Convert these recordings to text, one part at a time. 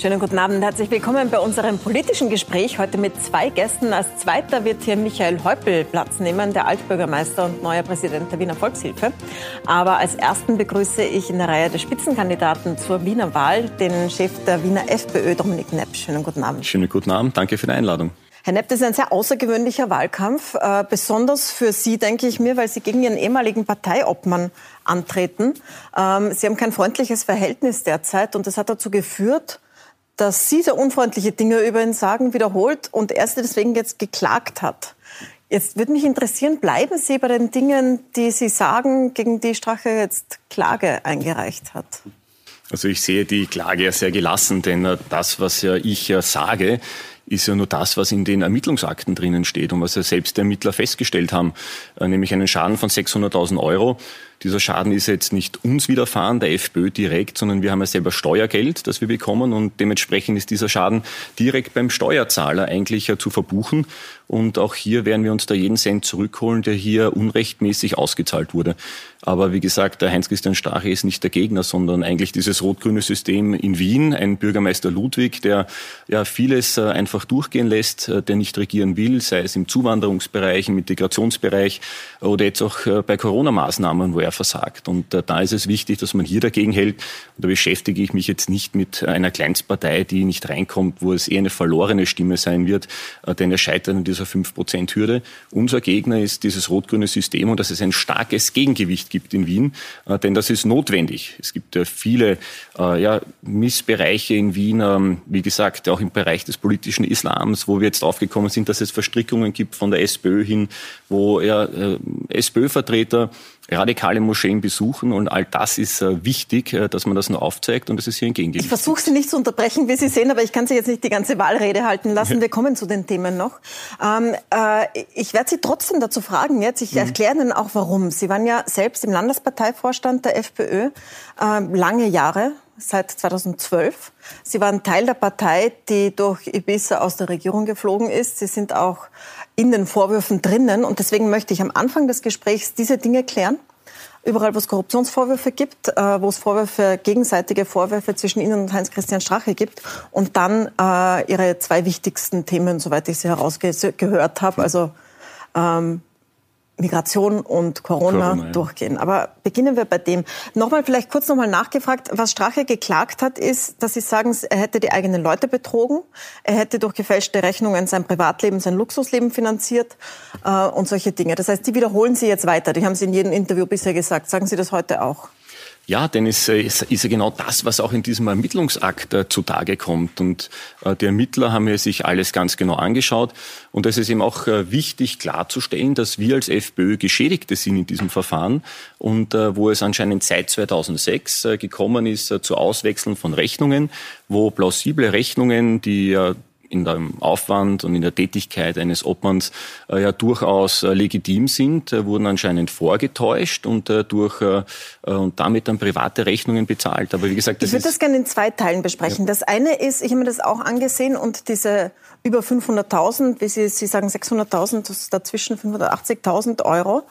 Schönen guten Abend, herzlich willkommen bei unserem politischen Gespräch. Heute mit zwei Gästen. Als zweiter wird hier Michael Häupl Platz nehmen, der Altbürgermeister und neuer Präsident der Wiener Volkshilfe. Aber als ersten begrüße ich in der Reihe der Spitzenkandidaten zur Wiener Wahl den Chef der Wiener FPÖ, Dominik Nepp. Schönen guten Abend. Schönen guten Abend, danke für die Einladung. Herr Nepp, das ist ein sehr außergewöhnlicher Wahlkampf, äh, besonders für Sie, denke ich mir, weil Sie gegen Ihren ehemaligen Parteiobmann antreten. Ähm, Sie haben kein freundliches Verhältnis derzeit und das hat dazu geführt, dass Sie so unfreundliche Dinge über ihn sagen, wiederholt und er deswegen jetzt geklagt hat. Jetzt würde mich interessieren, bleiben Sie bei den Dingen, die Sie sagen, gegen die Strache jetzt Klage eingereicht hat? Also ich sehe die Klage ja sehr gelassen, denn äh, das, was ja ich sage, ist ja nur das, was in den Ermittlungsakten drinnen steht und was ja selbst die Ermittler festgestellt haben, äh, nämlich einen Schaden von 600.000 Euro. Dieser Schaden ist jetzt nicht uns widerfahren, der FPÖ direkt, sondern wir haben ja selber Steuergeld, das wir bekommen und dementsprechend ist dieser Schaden direkt beim Steuerzahler eigentlich zu verbuchen. Und auch hier werden wir uns da jeden Cent zurückholen, der hier unrechtmäßig ausgezahlt wurde. Aber wie gesagt, der Heinz-Christian Strache ist nicht der Gegner, sondern eigentlich dieses rot-grüne System in Wien, ein Bürgermeister Ludwig, der ja vieles äh, einfach durchgehen lässt, äh, der nicht regieren will, sei es im Zuwanderungsbereich, im Integrationsbereich oder jetzt auch äh, bei Corona-Maßnahmen, wo er versagt. Und da ist es wichtig, dass man hier dagegen hält. Und da beschäftige ich mich jetzt nicht mit einer Kleinstpartei, die nicht reinkommt, wo es eher eine verlorene Stimme sein wird, denn er scheitert in dieser dieser 5-Prozent-Hürde. Unser Gegner ist dieses rot-grüne System und dass es ein starkes Gegengewicht gibt in Wien, äh, denn das ist notwendig. Es gibt ja viele äh, ja, Missbereiche in Wien, ähm, wie gesagt, auch im Bereich des politischen Islams, wo wir jetzt aufgekommen sind, dass es Verstrickungen gibt von der SPÖ hin, wo ja, äh, SPÖ-Vertreter radikale Moscheen besuchen. Und all das ist äh, wichtig, äh, dass man das nur aufzeigt und das ist hier entgegengesetzt. Ich versuche Sie nicht zu unterbrechen, wie Sie sehen, aber ich kann Sie jetzt nicht die ganze Wahlrede halten lassen. Wir kommen zu den Themen noch. Ähm, äh, ich werde Sie trotzdem dazu fragen jetzt. Ich mhm. erkläre Ihnen auch, warum. Sie waren ja selbst im Landesparteivorstand der FPÖ äh, lange Jahre seit 2012. Sie waren Teil der Partei, die durch Ibiza aus der Regierung geflogen ist. Sie sind auch in den Vorwürfen drinnen. Und deswegen möchte ich am Anfang des Gesprächs diese Dinge klären. Überall, wo es Korruptionsvorwürfe gibt, äh, wo es Vorwürfe, gegenseitige Vorwürfe zwischen Ihnen und Heinz-Christian Strache gibt und dann äh, Ihre zwei wichtigsten Themen, soweit ich sie herausgehört habe, also ähm, Migration und Corona, Corona ja. durchgehen. Aber beginnen wir bei dem. Nochmal vielleicht kurz nochmal nachgefragt, was Strache geklagt hat, ist, dass Sie sagen, er hätte die eigenen Leute betrogen, er hätte durch gefälschte Rechnungen sein Privatleben, sein Luxusleben finanziert äh, und solche Dinge. Das heißt, die wiederholen Sie jetzt weiter. Die haben Sie in jedem Interview bisher gesagt. Sagen Sie das heute auch? Ja, denn es äh, ist, ist ja genau das, was auch in diesem Ermittlungsakt äh, zutage kommt. Und äh, die Ermittler haben ja sich alles ganz genau angeschaut. Und es ist eben auch wichtig klarzustellen, dass wir als FPÖ Geschädigte sind in diesem Verfahren und wo es anscheinend seit 2006 äh, gekommen ist zu Auswechseln von Rechnungen, wo plausible Rechnungen, die in dem Aufwand und in der Tätigkeit eines Obmanns äh, ja durchaus äh, legitim sind, äh, wurden anscheinend vorgetäuscht und äh, durch äh, äh, und damit dann private Rechnungen bezahlt. Aber wie gesagt, das ich würde das gerne in zwei Teilen besprechen. Ja. Das eine ist, ich habe mir das auch angesehen und diese über 500.000, wie Sie, Sie sagen 600.000, dazwischen 580.000 Euro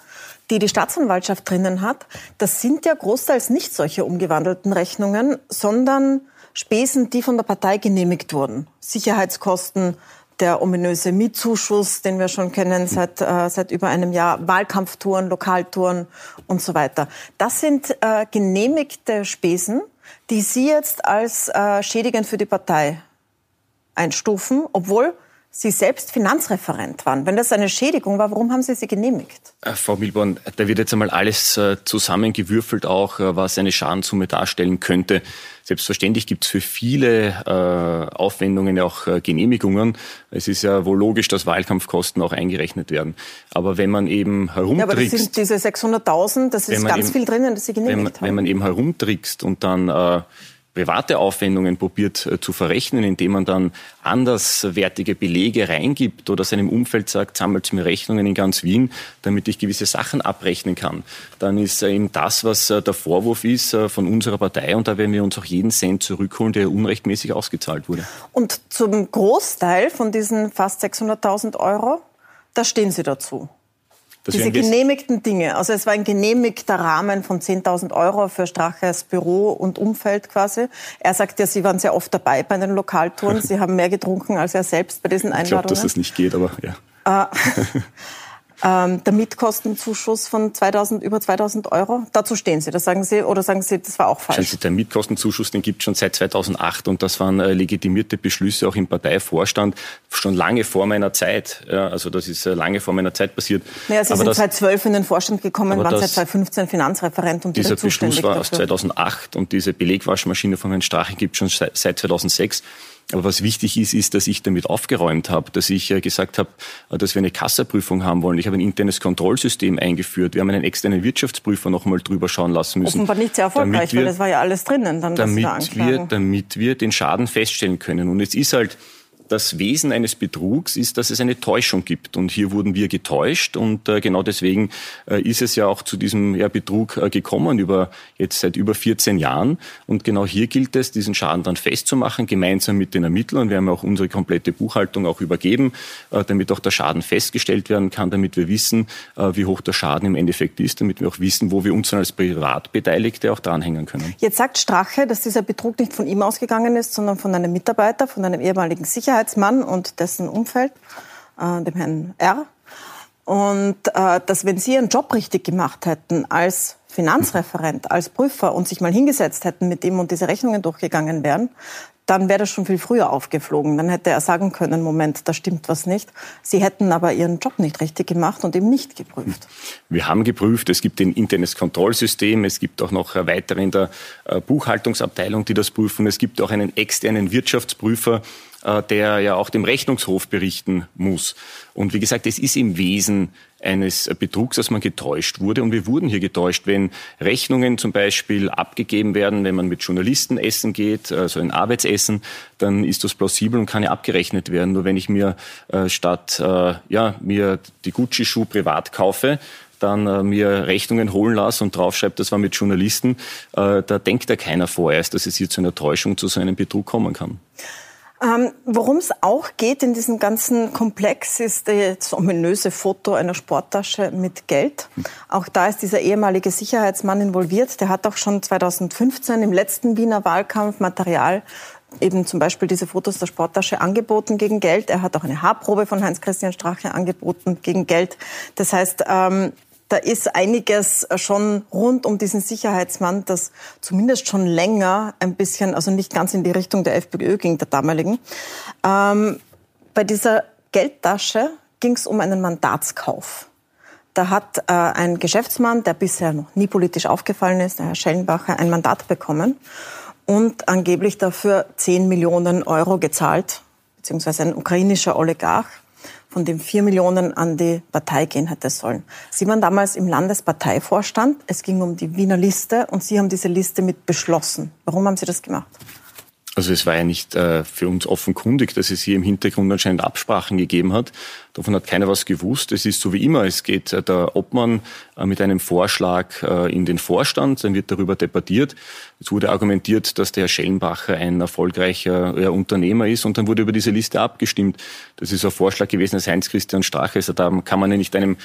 die die Staatsanwaltschaft drinnen hat, das sind ja großteils nicht solche umgewandelten Rechnungen, sondern Spesen, die von der Partei genehmigt wurden. Sicherheitskosten, der ominöse Mietzuschuss, den wir schon kennen seit, äh, seit über einem Jahr, Wahlkampftouren, Lokaltouren und so weiter. Das sind äh, genehmigte Spesen, die Sie jetzt als äh, schädigend für die Partei einstufen, obwohl Sie selbst Finanzreferent waren. Wenn das eine Schädigung war, warum haben Sie sie genehmigt? Äh, Frau Milborn, da wird jetzt einmal alles äh, zusammengewürfelt, auch äh, was eine Schadenssumme darstellen könnte. Selbstverständlich gibt es für viele äh, Aufwendungen auch äh, Genehmigungen. Es ist ja wohl logisch, dass Wahlkampfkosten auch eingerechnet werden. Aber wenn man eben herumtrickst... Ja, aber das sind diese 600.000, das ist ganz eben, viel drinnen, das Sie genehmigt wenn haben. Wenn man eben herumtrickst und dann... Private Aufwendungen probiert äh, zu verrechnen, indem man dann anderswertige Belege reingibt oder seinem Umfeld sagt, sammelt mir Rechnungen in ganz Wien, damit ich gewisse Sachen abrechnen kann, dann ist äh, eben das, was äh, der Vorwurf ist von unserer Partei und da werden wir uns auch jeden Cent zurückholen, der unrechtmäßig ausgezahlt wurde. Und zum Großteil von diesen fast 600.000 Euro, da stehen Sie dazu? Diese genehmigten Dinge. Also es war ein genehmigter Rahmen von 10.000 Euro für Straches Büro und Umfeld quasi. Er sagt ja, Sie waren sehr oft dabei bei den Lokaltouren. Sie haben mehr getrunken als er selbst bei diesen Einladungen. Ich glaube, dass das nicht geht, aber ja. Äh, ähm, der Mietkostenzuschuss von 2000, über 2000 Euro. Dazu stehen Sie, das sagen Sie, oder sagen Sie, das war auch falsch? Sie, der Mietkostenzuschuss, den gibt es schon seit 2008 und das waren äh, legitimierte Beschlüsse auch im Parteivorstand schon lange vor meiner Zeit. Ja, also das ist äh, lange vor meiner Zeit passiert. Naja, Sie aber sind das, 2012 in den Vorstand gekommen, waren das, seit 2015 Finanzreferent und dieser Beschluss war dafür. aus 2008 und diese Belegwaschmaschine von Herrn Strache gibt es schon seit 2006. Aber was wichtig ist, ist, dass ich damit aufgeräumt habe, dass ich äh, gesagt habe, äh, dass wir eine Kassaprüfung haben wollen. Ich habe ein internes Kontrollsystem eingeführt. Wir haben einen externen Wirtschaftsprüfer noch mal drüber schauen lassen müssen. Offenbar nicht sehr erfolgreich, wir, weil das war ja alles drinnen. Dann, damit, wir, damit wir den Schaden feststellen können. Und es ist halt das Wesen eines Betrugs ist, dass es eine Täuschung gibt. Und hier wurden wir getäuscht. Und äh, genau deswegen äh, ist es ja auch zu diesem ja, Betrug äh, gekommen über jetzt seit über 14 Jahren. Und genau hier gilt es, diesen Schaden dann festzumachen, gemeinsam mit den Ermittlern. Wir haben auch unsere komplette Buchhaltung auch übergeben, äh, damit auch der Schaden festgestellt werden kann, damit wir wissen, äh, wie hoch der Schaden im Endeffekt ist, damit wir auch wissen, wo wir uns dann als Privatbeteiligte auch dranhängen können. Jetzt sagt Strache, dass dieser Betrug nicht von ihm ausgegangen ist, sondern von einem Mitarbeiter, von einem ehemaligen Sicherheits Sicherheitsmann und dessen Umfeld, äh, dem Herrn R. Und äh, dass wenn Sie Ihren Job richtig gemacht hätten als Finanzreferent, als Prüfer und sich mal hingesetzt hätten mit ihm und diese Rechnungen durchgegangen wären, dann wäre das schon viel früher aufgeflogen. Dann hätte er sagen können, Moment, da stimmt was nicht. Sie hätten aber ihren Job nicht richtig gemacht und eben nicht geprüft. Wir haben geprüft. Es gibt ein internes Kontrollsystem. Es gibt auch noch weitere in der äh, Buchhaltungsabteilung, die das prüfen. Es gibt auch einen externen Wirtschaftsprüfer, der ja auch dem Rechnungshof berichten muss. Und wie gesagt, es ist im Wesen eines Betrugs, dass man getäuscht wurde. Und wir wurden hier getäuscht, wenn Rechnungen zum Beispiel abgegeben werden, wenn man mit Journalisten essen geht, also ein Arbeitsessen, dann ist das plausibel und kann ja abgerechnet werden. Nur wenn ich mir äh, statt äh, ja mir die Gucci-Schuh privat kaufe, dann äh, mir Rechnungen holen lasse und draufschreibe, das war mit Journalisten, äh, da denkt ja keiner vorerst, dass es hier zu einer Täuschung, zu so einem Betrug kommen kann. Ähm, Worum es auch geht in diesem ganzen Komplex, ist das ominöse Foto einer Sporttasche mit Geld. Auch da ist dieser ehemalige Sicherheitsmann involviert. Der hat auch schon 2015 im letzten Wiener Wahlkampf Material eben zum Beispiel diese Fotos der Sporttasche angeboten gegen Geld. Er hat auch eine Haarprobe von Heinz-Christian Strache angeboten gegen Geld. Das heißt, ähm, da ist einiges schon rund um diesen Sicherheitsmann, das zumindest schon länger ein bisschen, also nicht ganz in die Richtung der FPÖ ging, der damaligen. Ähm, bei dieser Geldtasche ging es um einen Mandatskauf. Da hat äh, ein Geschäftsmann, der bisher noch nie politisch aufgefallen ist, der Herr Schellenbacher, ein Mandat bekommen und angeblich dafür 10 Millionen Euro gezahlt, beziehungsweise ein ukrainischer Oligarch von dem vier Millionen an die Partei gehen hätte sollen. Sie waren damals im Landesparteivorstand. Es ging um die Wiener Liste und Sie haben diese Liste mit beschlossen. Warum haben Sie das gemacht? Also es war ja nicht äh, für uns offenkundig, dass es hier im Hintergrund anscheinend Absprachen gegeben hat. Davon hat keiner was gewusst. Es ist so wie immer. Es geht äh, der Obmann äh, mit einem Vorschlag äh, in den Vorstand, dann wird darüber debattiert. Es wurde argumentiert, dass der Herr Schellenbacher ein erfolgreicher Unternehmer ist und dann wurde über diese Liste abgestimmt. Das ist ein Vorschlag gewesen des Heinz-Christian Strache. Also da kann man ja nicht einem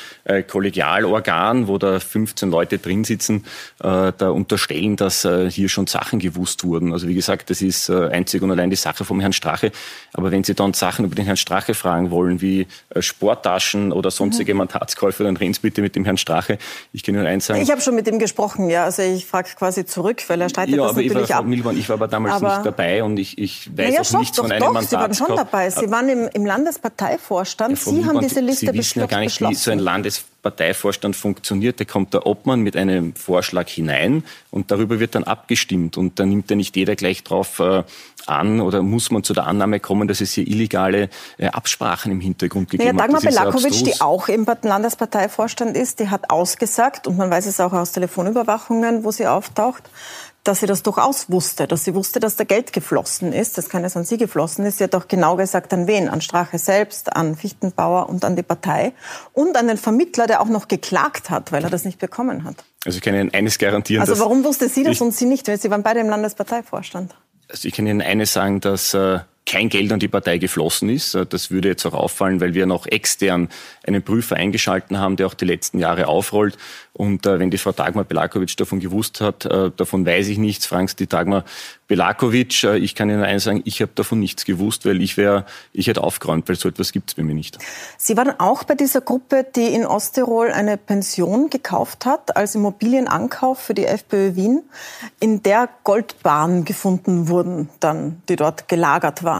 Kollegialorgan, wo da 15 Leute drin sitzen, da unterstellen, dass hier schon Sachen gewusst wurden. Also wie gesagt, das ist einzig und allein die Sache vom Herrn Strache. Aber wenn Sie dann Sachen über den Herrn Strache fragen wollen, wie Sporttaschen oder sonstige mhm. Mandatskäufe, dann reden Sie bitte mit dem Herrn Strache. Ich kann Ihnen eins sagen. Ich habe schon mit ihm gesprochen, ja. Also ich frage quasi zurück, weil er streitet ja, das natürlich ich war, ab. Milborn, ich war aber damals aber nicht dabei und ich, ich weiß naja, auch doch, nichts doch, von einem doch, Mandatskauf. Sie waren schon dabei. Sie waren im, im Landesparteivorstand. Ja, Sie Milborn, haben diese Liste Sie wissen ja gar nicht, wie so ein Landesparteivorstand funktioniert. Da kommt der Obmann mit einem Vorschlag hinein und darüber wird dann abgestimmt. Und da nimmt ja nicht jeder gleich drauf äh, an oder muss man zu der Annahme kommen, dass es hier illegale äh, Absprachen im Hintergrund gegeben naja, hat. Dagmar Belakovic, die auch im Landesparteivorstand ist, die hat ausgesagt, und man weiß es auch aus Telefonüberwachungen, wo sie auftaucht, dass sie das durchaus wusste, dass sie wusste, dass da Geld geflossen ist, dass keines an sie geflossen ist. Sie hat auch genau gesagt, an wen? An Strache selbst, an Fichtenbauer und an die Partei und an den Vermittler, der auch noch geklagt hat, weil er das nicht bekommen hat. Also ich kann Ihnen eines garantieren. Also warum wusste sie das und sie nicht? Weil sie waren beide im Landesparteivorstand. Also ich kann Ihnen eines sagen, dass äh, kein Geld an die Partei geflossen ist. Das würde jetzt auch auffallen, weil wir noch extern einen Prüfer eingeschalten haben, der auch die letzten Jahre aufrollt. Und äh, wenn die Frau Dagmar Belakovic davon gewusst hat, äh, davon weiß ich nichts. Fragen die Dagmar Belakovic. Äh, ich kann Ihnen eines sagen, ich habe davon nichts gewusst, weil ich wäre, ich hätte aufgeräumt, weil so etwas gibt es bei mir nicht. Sie waren auch bei dieser Gruppe, die in Osttirol eine Pension gekauft hat als Immobilienankauf für die FPÖ Wien, in der Goldbahnen gefunden wurden, dann, die dort gelagert waren.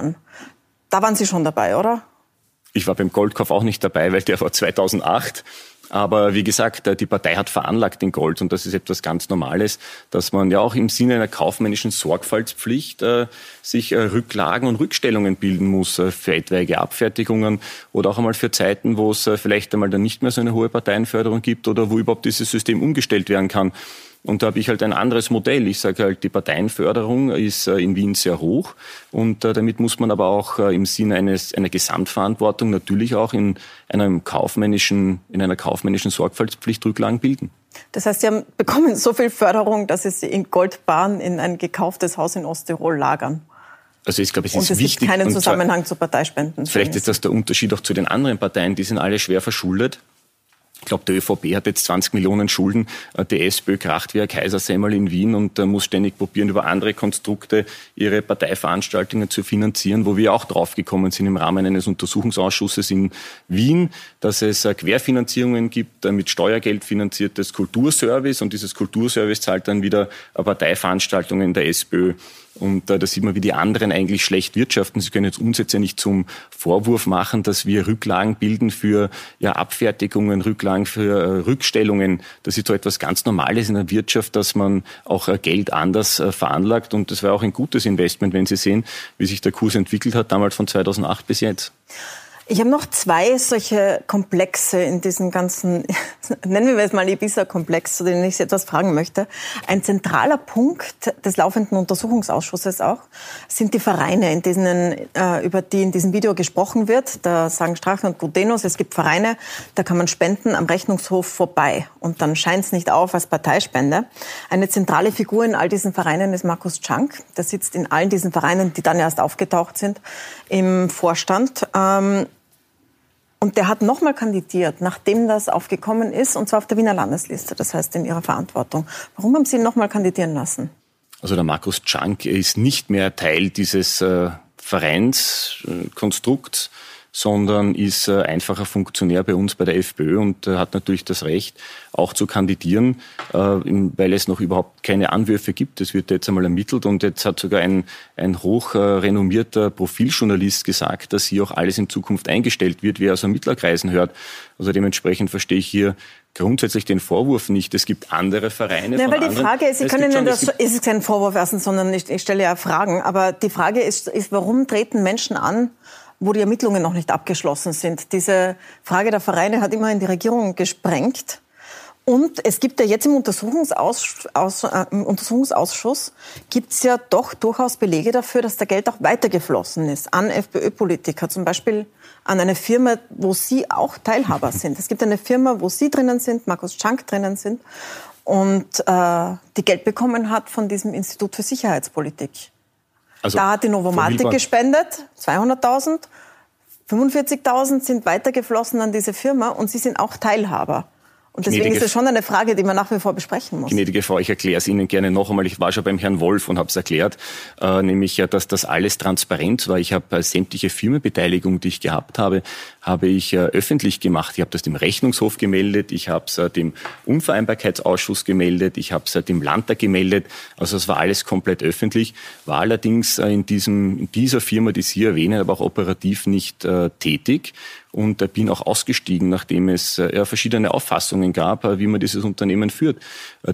Da waren Sie schon dabei, oder? Ich war beim Goldkauf auch nicht dabei, weil der war 2008. Aber wie gesagt, äh, die Partei hat veranlagt den Gold und das ist etwas ganz Normales, dass man ja auch im Sinne einer kaufmännischen Sorgfaltspflicht äh, sich äh, Rücklagen und Rückstellungen bilden muss äh, für etwaige Abfertigungen oder auch einmal für Zeiten, wo es äh, vielleicht einmal dann nicht mehr so eine hohe Parteienförderung gibt oder wo überhaupt dieses System umgestellt werden kann. Und da habe ich halt ein anderes Modell. Ich sage halt, die Parteienförderung ist äh, in Wien sehr hoch und äh, damit muss man aber auch äh, im Sinne eines einer Gesamtverantwortung natürlich auch in einem kaufmännischen in einer kaufmännischen Sorgfaltspflicht Rücklagen bilden. Das heißt, Sie haben bekommen so viel Förderung, dass Sie in Goldbahn in ein gekauftes Haus in Osttirol lagern. Also ich glaube, es und ist es wichtig. gibt keinen Zusammenhang zu Parteispenden. Vielleicht ist das der Unterschied auch zu den anderen Parteien. Die sind alle schwer verschuldet. Ich glaube, der ÖVP hat jetzt 20 Millionen Schulden. Äh, die SPÖ kracht wie ein Kaisersemmel in Wien und äh, muss ständig probieren, über andere Konstrukte ihre Parteiveranstaltungen zu finanzieren, wo wir auch draufgekommen sind im Rahmen eines Untersuchungsausschusses in Wien, dass es äh, Querfinanzierungen gibt, mit Steuergeld finanziertes Kulturservice und dieses Kulturservice zahlt dann wieder Parteiveranstaltungen der SPÖ. Und äh, da sieht man, wie die anderen eigentlich schlecht wirtschaften. Sie können jetzt uns jetzt ja nicht zum Vorwurf machen, dass wir Rücklagen bilden für ja, Abfertigungen, Rücklagen für äh, Rückstellungen. Das ist so etwas ganz Normales in der Wirtschaft, dass man auch äh, Geld anders äh, veranlagt. Und das war auch ein gutes Investment, wenn Sie sehen, wie sich der Kurs entwickelt hat, damals von 2008 bis jetzt. Ich habe noch zwei solche Komplexe in diesem ganzen, nennen wir es mal Ibiza-Komplex, zu denen ich Sie etwas fragen möchte. Ein zentraler Punkt des laufenden Untersuchungsausschusses auch sind die Vereine, in denen, äh, über die in diesem Video gesprochen wird. Da sagen Strache und Gudenus, es gibt Vereine, da kann man spenden am Rechnungshof vorbei. Und dann scheint es nicht auf als Parteispende. Eine zentrale Figur in all diesen Vereinen ist Markus Czank. Der sitzt in allen diesen Vereinen, die dann erst aufgetaucht sind, im Vorstand. Und der hat nochmal kandidiert, nachdem das aufgekommen ist, und zwar auf der Wiener Landesliste, das heißt in ihrer Verantwortung. Warum haben Sie ihn nochmal kandidieren lassen? Also der Markus Czank ist nicht mehr Teil dieses äh, Vereinskonstrukts, sondern ist äh, einfacher Funktionär bei uns bei der FPÖ und äh, hat natürlich das Recht, auch zu kandidieren, äh, weil es noch überhaupt keine Anwürfe gibt. Das wird jetzt einmal ermittelt und jetzt hat sogar ein, ein hoch renommierter Profiljournalist gesagt, dass hier auch alles in Zukunft eingestellt wird, wie er aus Ermittlerkreisen hört. Also dementsprechend verstehe ich hier grundsätzlich den Vorwurf nicht. Es gibt andere Vereine. Nein, weil die anderen. Frage ist, Sie können schon, das, ist es kein Vorwurf erstens, sondern ich, ich stelle ja Fragen. Aber die Frage ist, ist, warum treten Menschen an, wo die Ermittlungen noch nicht abgeschlossen sind. Diese Frage der Vereine hat immerhin die Regierung gesprengt. Und es gibt ja jetzt im, Untersuchungsaus aus, äh, im Untersuchungsausschuss gibt es ja doch durchaus Belege dafür, dass da Geld auch weitergeflossen ist an FPÖ-Politiker, zum Beispiel an eine Firma, wo Sie auch Teilhaber sind. Es gibt eine Firma, wo Sie drinnen sind, Markus Schank drinnen sind und äh, die Geld bekommen hat von diesem Institut für Sicherheitspolitik. Also da hat die Novomatic gespendet, 200.000. 45.000 sind weitergeflossen an diese Firma und Sie sind auch Teilhaber. Und deswegen Gnädige, ist es schon eine Frage, die man nach wie vor besprechen muss. Gnädige Frau, ich erkläre es Ihnen gerne noch einmal. Ich war schon beim Herrn Wolf und habe es erklärt, äh, nämlich ja, dass das alles transparent war. Ich habe äh, sämtliche Firmenbeteiligung, die ich gehabt habe, habe ich äh, öffentlich gemacht. Ich habe das dem Rechnungshof gemeldet, ich habe es äh, dem Unvereinbarkeitsausschuss gemeldet, ich habe es äh, dem Landtag gemeldet. Also es war alles komplett öffentlich, war allerdings äh, in, diesem, in dieser Firma, die Sie erwähnen, aber auch operativ nicht tätig und äh, bin auch ausgestiegen, nachdem es äh, verschiedene Auffassungen gab, äh, wie man dieses Unternehmen führt.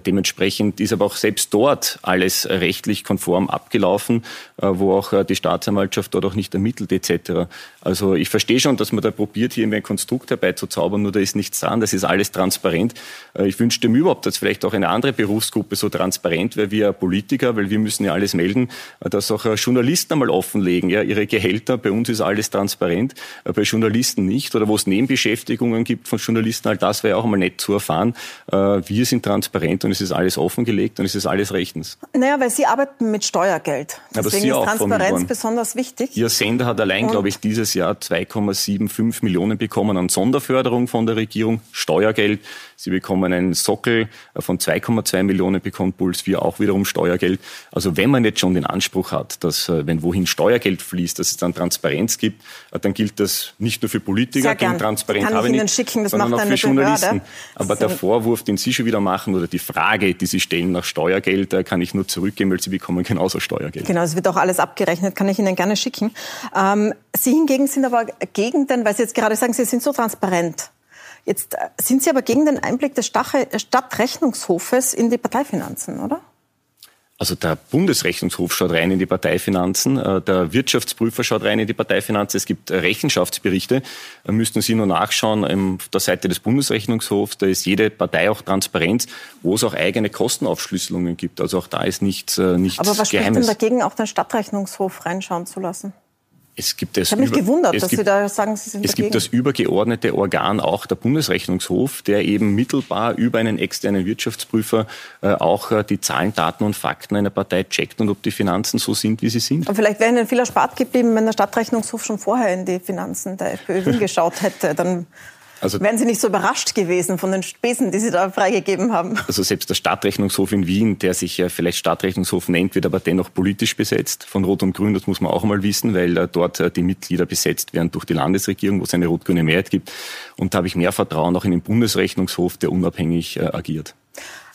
Dementsprechend ist aber auch selbst dort alles rechtlich konform abgelaufen, wo auch die Staatsanwaltschaft dort auch nicht ermittelt etc. Also ich verstehe schon, dass man da probiert, hier ein Konstrukt herbeizuzaubern, nur da ist nichts dran, das ist alles transparent. Ich wünschte mir überhaupt, dass vielleicht auch eine andere Berufsgruppe so transparent wäre wie Politiker, weil wir müssen ja alles melden, dass auch Journalisten einmal offenlegen, ja, ihre Gehälter, bei uns ist alles transparent, bei Journalisten nicht oder wo es Nebenbeschäftigungen gibt von Journalisten, all das wäre auch einmal nett zu erfahren, äh, wir sind transparent und es ist alles offengelegt und es ist alles rechtens. Naja, weil Sie arbeiten mit Steuergeld. Deswegen ist Transparenz besonders wichtig. Ihr Sender hat allein, glaube ich, dieses Jahr 2,75 Millionen bekommen an Sonderförderung von der Regierung, Steuergeld. Sie bekommen einen Sockel von 2,2 Millionen, bekommt Puls 4 auch wiederum Steuergeld. Also wenn man jetzt schon den Anspruch hat, dass äh, wenn wohin Steuergeld fließt, dass es dann Transparenz gibt, äh, dann gilt das nicht nur für Politiker, die Transparenz Kann habe ich Ihnen nicht, schicken, das sondern auch für Journalisten. Behörde. Aber der Vorwurf, den Sie schon wieder machen oder die Frage, die Sie stellen nach Steuergeld, äh, kann ich nur zurückgeben, weil Sie bekommen genauso Steuergeld. Genau, es wird auch alles abgerechnet, kann ich Ihnen gerne schicken. Ähm, Sie hingegen sind aber gegen den, weil Sie jetzt gerade sagen, Sie sind so transparent. Jetzt äh, sind Sie aber gegen den Einblick des Stadtrechnungshofes in die Parteifinanzen, oder? Also der Bundesrechnungshof schaut rein in die Parteifinanzen, äh, der Wirtschaftsprüfer schaut rein in die Parteifinanzen. Es gibt Rechenschaftsberichte, da müssten Sie nur nachschauen auf der Seite des Bundesrechnungshofs. Da ist jede Partei auch transparent, wo es auch eigene Kostenaufschlüsselungen gibt. Also auch da ist nichts, äh, nichts Aber was Geheimes. spricht denn dagegen, auch den Stadtrechnungshof reinschauen zu lassen? Es gibt das ich habe mich gewundert, dass gibt, Sie da sagen, Sie sind Es dagegen. gibt das übergeordnete Organ, auch der Bundesrechnungshof, der eben mittelbar über einen externen Wirtschaftsprüfer äh, auch äh, die Zahlen, Daten und Fakten einer Partei checkt und ob die Finanzen so sind, wie sie sind. Und vielleicht wäre Ihnen viel erspart geblieben, wenn der Stadtrechnungshof schon vorher in die Finanzen der FPÖ hingeschaut hätte. Dann also, Wären Sie nicht so überrascht gewesen von den Spesen, die Sie da freigegeben haben? Also selbst der Stadtrechnungshof in Wien, der sich ja vielleicht Stadtrechnungshof nennt, wird aber dennoch politisch besetzt von Rot und Grün. Das muss man auch mal wissen, weil dort äh, die Mitglieder besetzt werden durch die Landesregierung, wo es eine rot-grüne Mehrheit gibt. Und da habe ich mehr Vertrauen auch in den Bundesrechnungshof, der unabhängig äh, agiert.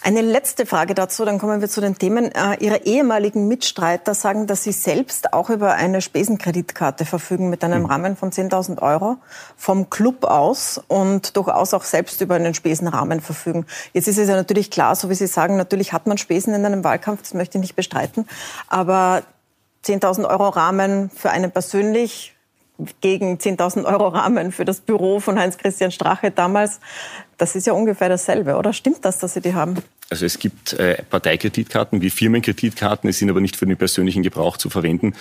Eine letzte Frage dazu, dann kommen wir zu den Themen. Äh, Ihre ehemaligen Mitstreiter sagen, dass Sie selbst auch über eine Spesenkreditkarte verfügen mit einem hm. Rahmen von 10.000 Euro vom Club aus und durchaus auch selbst über einen Spesenrahmen verfügen. Jetzt ist es ja natürlich klar, so wie Sie sagen, natürlich hat man Spesen in einem Wahlkampf, das möchte ich nicht bestreiten. Aber 10.000 Euro Rahmen für einen persönlich gegen 10.000 Euro Rahmen für das Büro von Heinz-Christian Strache damals. Das ist ja ungefähr dasselbe, oder? Stimmt das, dass Sie die haben? Also es gibt äh, Parteikreditkarten wie Firmenkreditkarten, die sind aber nicht für den persönlichen Gebrauch zu verwenden,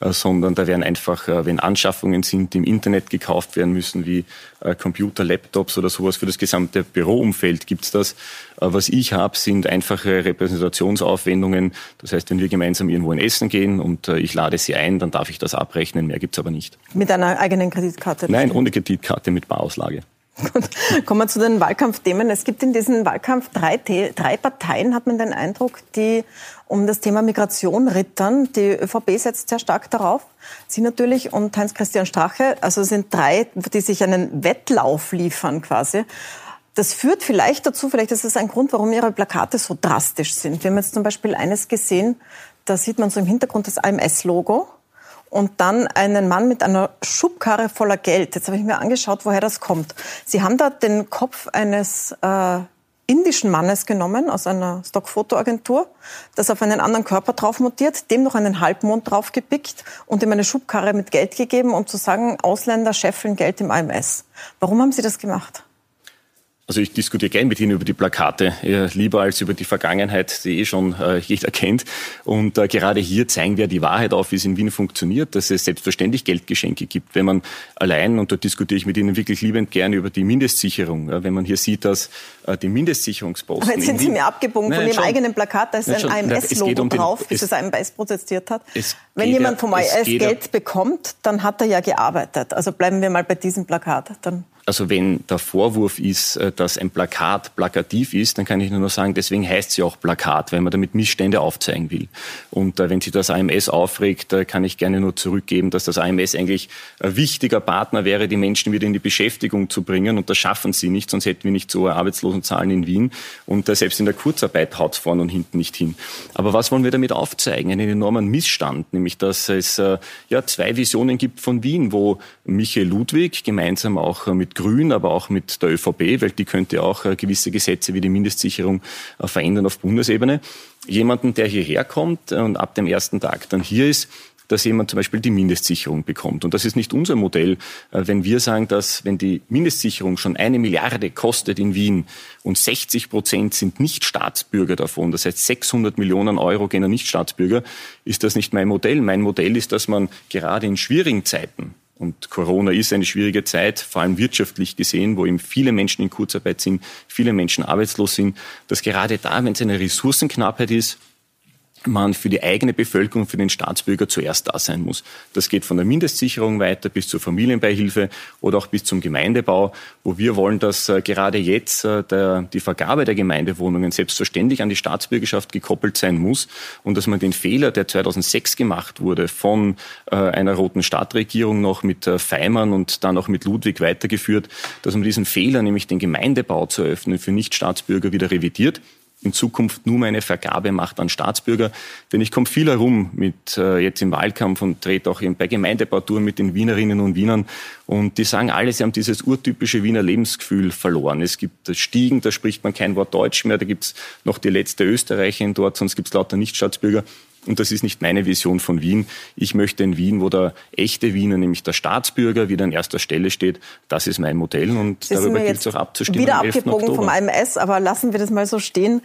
äh, sondern da werden einfach, äh, wenn Anschaffungen sind, die im Internet gekauft werden müssen, wie äh, Computer, Laptops oder sowas für das gesamte Büroumfeld gibt's das. Was ich habe, sind einfache Repräsentationsaufwendungen. Das heißt, wenn wir gemeinsam irgendwo ein Essen gehen und ich lade Sie ein, dann darf ich das abrechnen, mehr gibt's aber nicht. Mit einer eigenen Kreditkarte? Nein, ohne Kreditkarte mit Barauslage. Gut. Kommen wir zu den Wahlkampfthemen. Es gibt in diesem Wahlkampf drei, drei Parteien, hat man den Eindruck, die um das Thema Migration rittern. Die ÖVP setzt sehr stark darauf. Sie natürlich und Heinz-Christian Strache. Also sind drei, die sich einen Wettlauf liefern quasi. Das führt vielleicht dazu, vielleicht ist das ein Grund, warum Ihre Plakate so drastisch sind. Wir haben jetzt zum Beispiel eines gesehen, da sieht man so im Hintergrund das AMS-Logo und dann einen Mann mit einer Schubkarre voller Geld. Jetzt habe ich mir angeschaut, woher das kommt. Sie haben da den Kopf eines äh, indischen Mannes genommen aus einer Stockfotoagentur, das auf einen anderen Körper drauf montiert, dem noch einen Halbmond draufgepickt und ihm eine Schubkarre mit Geld gegeben, um zu sagen, Ausländer scheffeln Geld im AMS. Warum haben Sie das gemacht? Also ich diskutiere gern mit Ihnen über die Plakate, lieber als über die Vergangenheit, die eh schon äh, jeder kennt. Und äh, gerade hier zeigen wir die Wahrheit auf, wie es in Wien funktioniert, dass es selbstverständlich Geldgeschenke gibt. Wenn man allein, und da diskutiere ich mit Ihnen wirklich liebend gerne über die Mindestsicherung, ja, wenn man hier sieht, dass äh, die Mindestsicherungsposten... Aber jetzt sind Sie mir abgebogen von Ihrem eigenen Plakat, da ist ein AMS-Logo um drauf, bis das AMS protestiert hat. Wenn jemand vom AMS Geld bekommt, dann hat er ja gearbeitet. Also bleiben wir mal bei diesem Plakat. Dann also wenn der Vorwurf ist, äh, dass ein Plakat plakativ ist, dann kann ich nur noch sagen, deswegen heißt sie auch Plakat, weil man damit Missstände aufzeigen will. Und äh, wenn sich das AMS aufregt, äh, kann ich gerne nur zurückgeben, dass das AMS eigentlich ein wichtiger Partner wäre, die Menschen wieder in die Beschäftigung zu bringen. Und das schaffen sie nicht, sonst hätten wir nicht so hohe Arbeitslosenzahlen in Wien. Und selbst in der Kurzarbeit haut es vorne und hinten nicht hin. Aber was wollen wir damit aufzeigen? Einen enormen Missstand, nämlich dass es ja zwei Visionen gibt von Wien, wo Michael Ludwig gemeinsam auch mit Grün, aber auch mit der ÖVP, weil die könnte auch äh, gewisse Gesetze wie die Mindestsicherung äh, verändern auf Bundesebene. Jemanden, der hierher kommt und ab dem ersten Tag dann hier ist, dass jemand zum Beispiel die Mindestsicherung bekommt. Und das ist nicht unser Modell, äh, wenn wir sagen, dass wenn die Mindestsicherung schon eine Milliarde kostet in Wien und 60 Prozent sind Nicht-Staatsbürger davon, das heißt 600 Millionen Euro gehen an Nicht-Staatsbürger, ist das nicht mein Modell. Mein Modell ist, dass man gerade in schwierigen Zeiten Und Corona ist eine schwierige Zeit, vor allem wirtschaftlich gesehen, wo eben viele Menschen in Kurzarbeit sind, viele Menschen arbeitslos sind, dass gerade da, wenn es eine Ressourcenknappheit ist, man für die eigene Bevölkerung, für den Staatsbürger zuerst da sein muss. Das geht von der Mindestsicherung weiter bis zur Familienbeihilfe oder auch bis zum Gemeindebau, wo wir wollen, dass äh, gerade jetzt äh, der, die Vergabe der Gemeindewohnungen selbstverständlich an die Staatsbürgerschaft gekoppelt sein muss und dass man den Fehler, der 2006 gemacht wurde, von äh, einer roten Stadtregierung noch mit Feimann und dann auch mit Ludwig weitergeführt, dass man diesen Fehler, nämlich den Gemeindebau zu eröffnen, für Nichtstaatsbürger wieder revidiert in Zukunft nur meine Vergabe macht an Staatsbürger. Denn ich komme viel herum mit äh, jetzt im Wahlkampf und trete auch bei Gemeindebauturen mit den Wienerinnen und Wienern. Und die sagen alle, sie haben dieses urtypische Wiener Lebensgefühl verloren. Es gibt Stiegen, da spricht man kein Wort Deutsch mehr. Da gibt's noch die letzte Österreicherin dort, sonst gibt's lauter Nichtstaatsbürger. Und das ist nicht meine Vision von Wien. Ich möchte ein Wien, wo der echte Wiener, nämlich der Staatsbürger, wieder an erster Stelle steht. Das ist mein Modell und Sie darüber gilt es auch abzustimmen. Wieder abgebogen vom AMS, aber lassen wir das mal so stehen,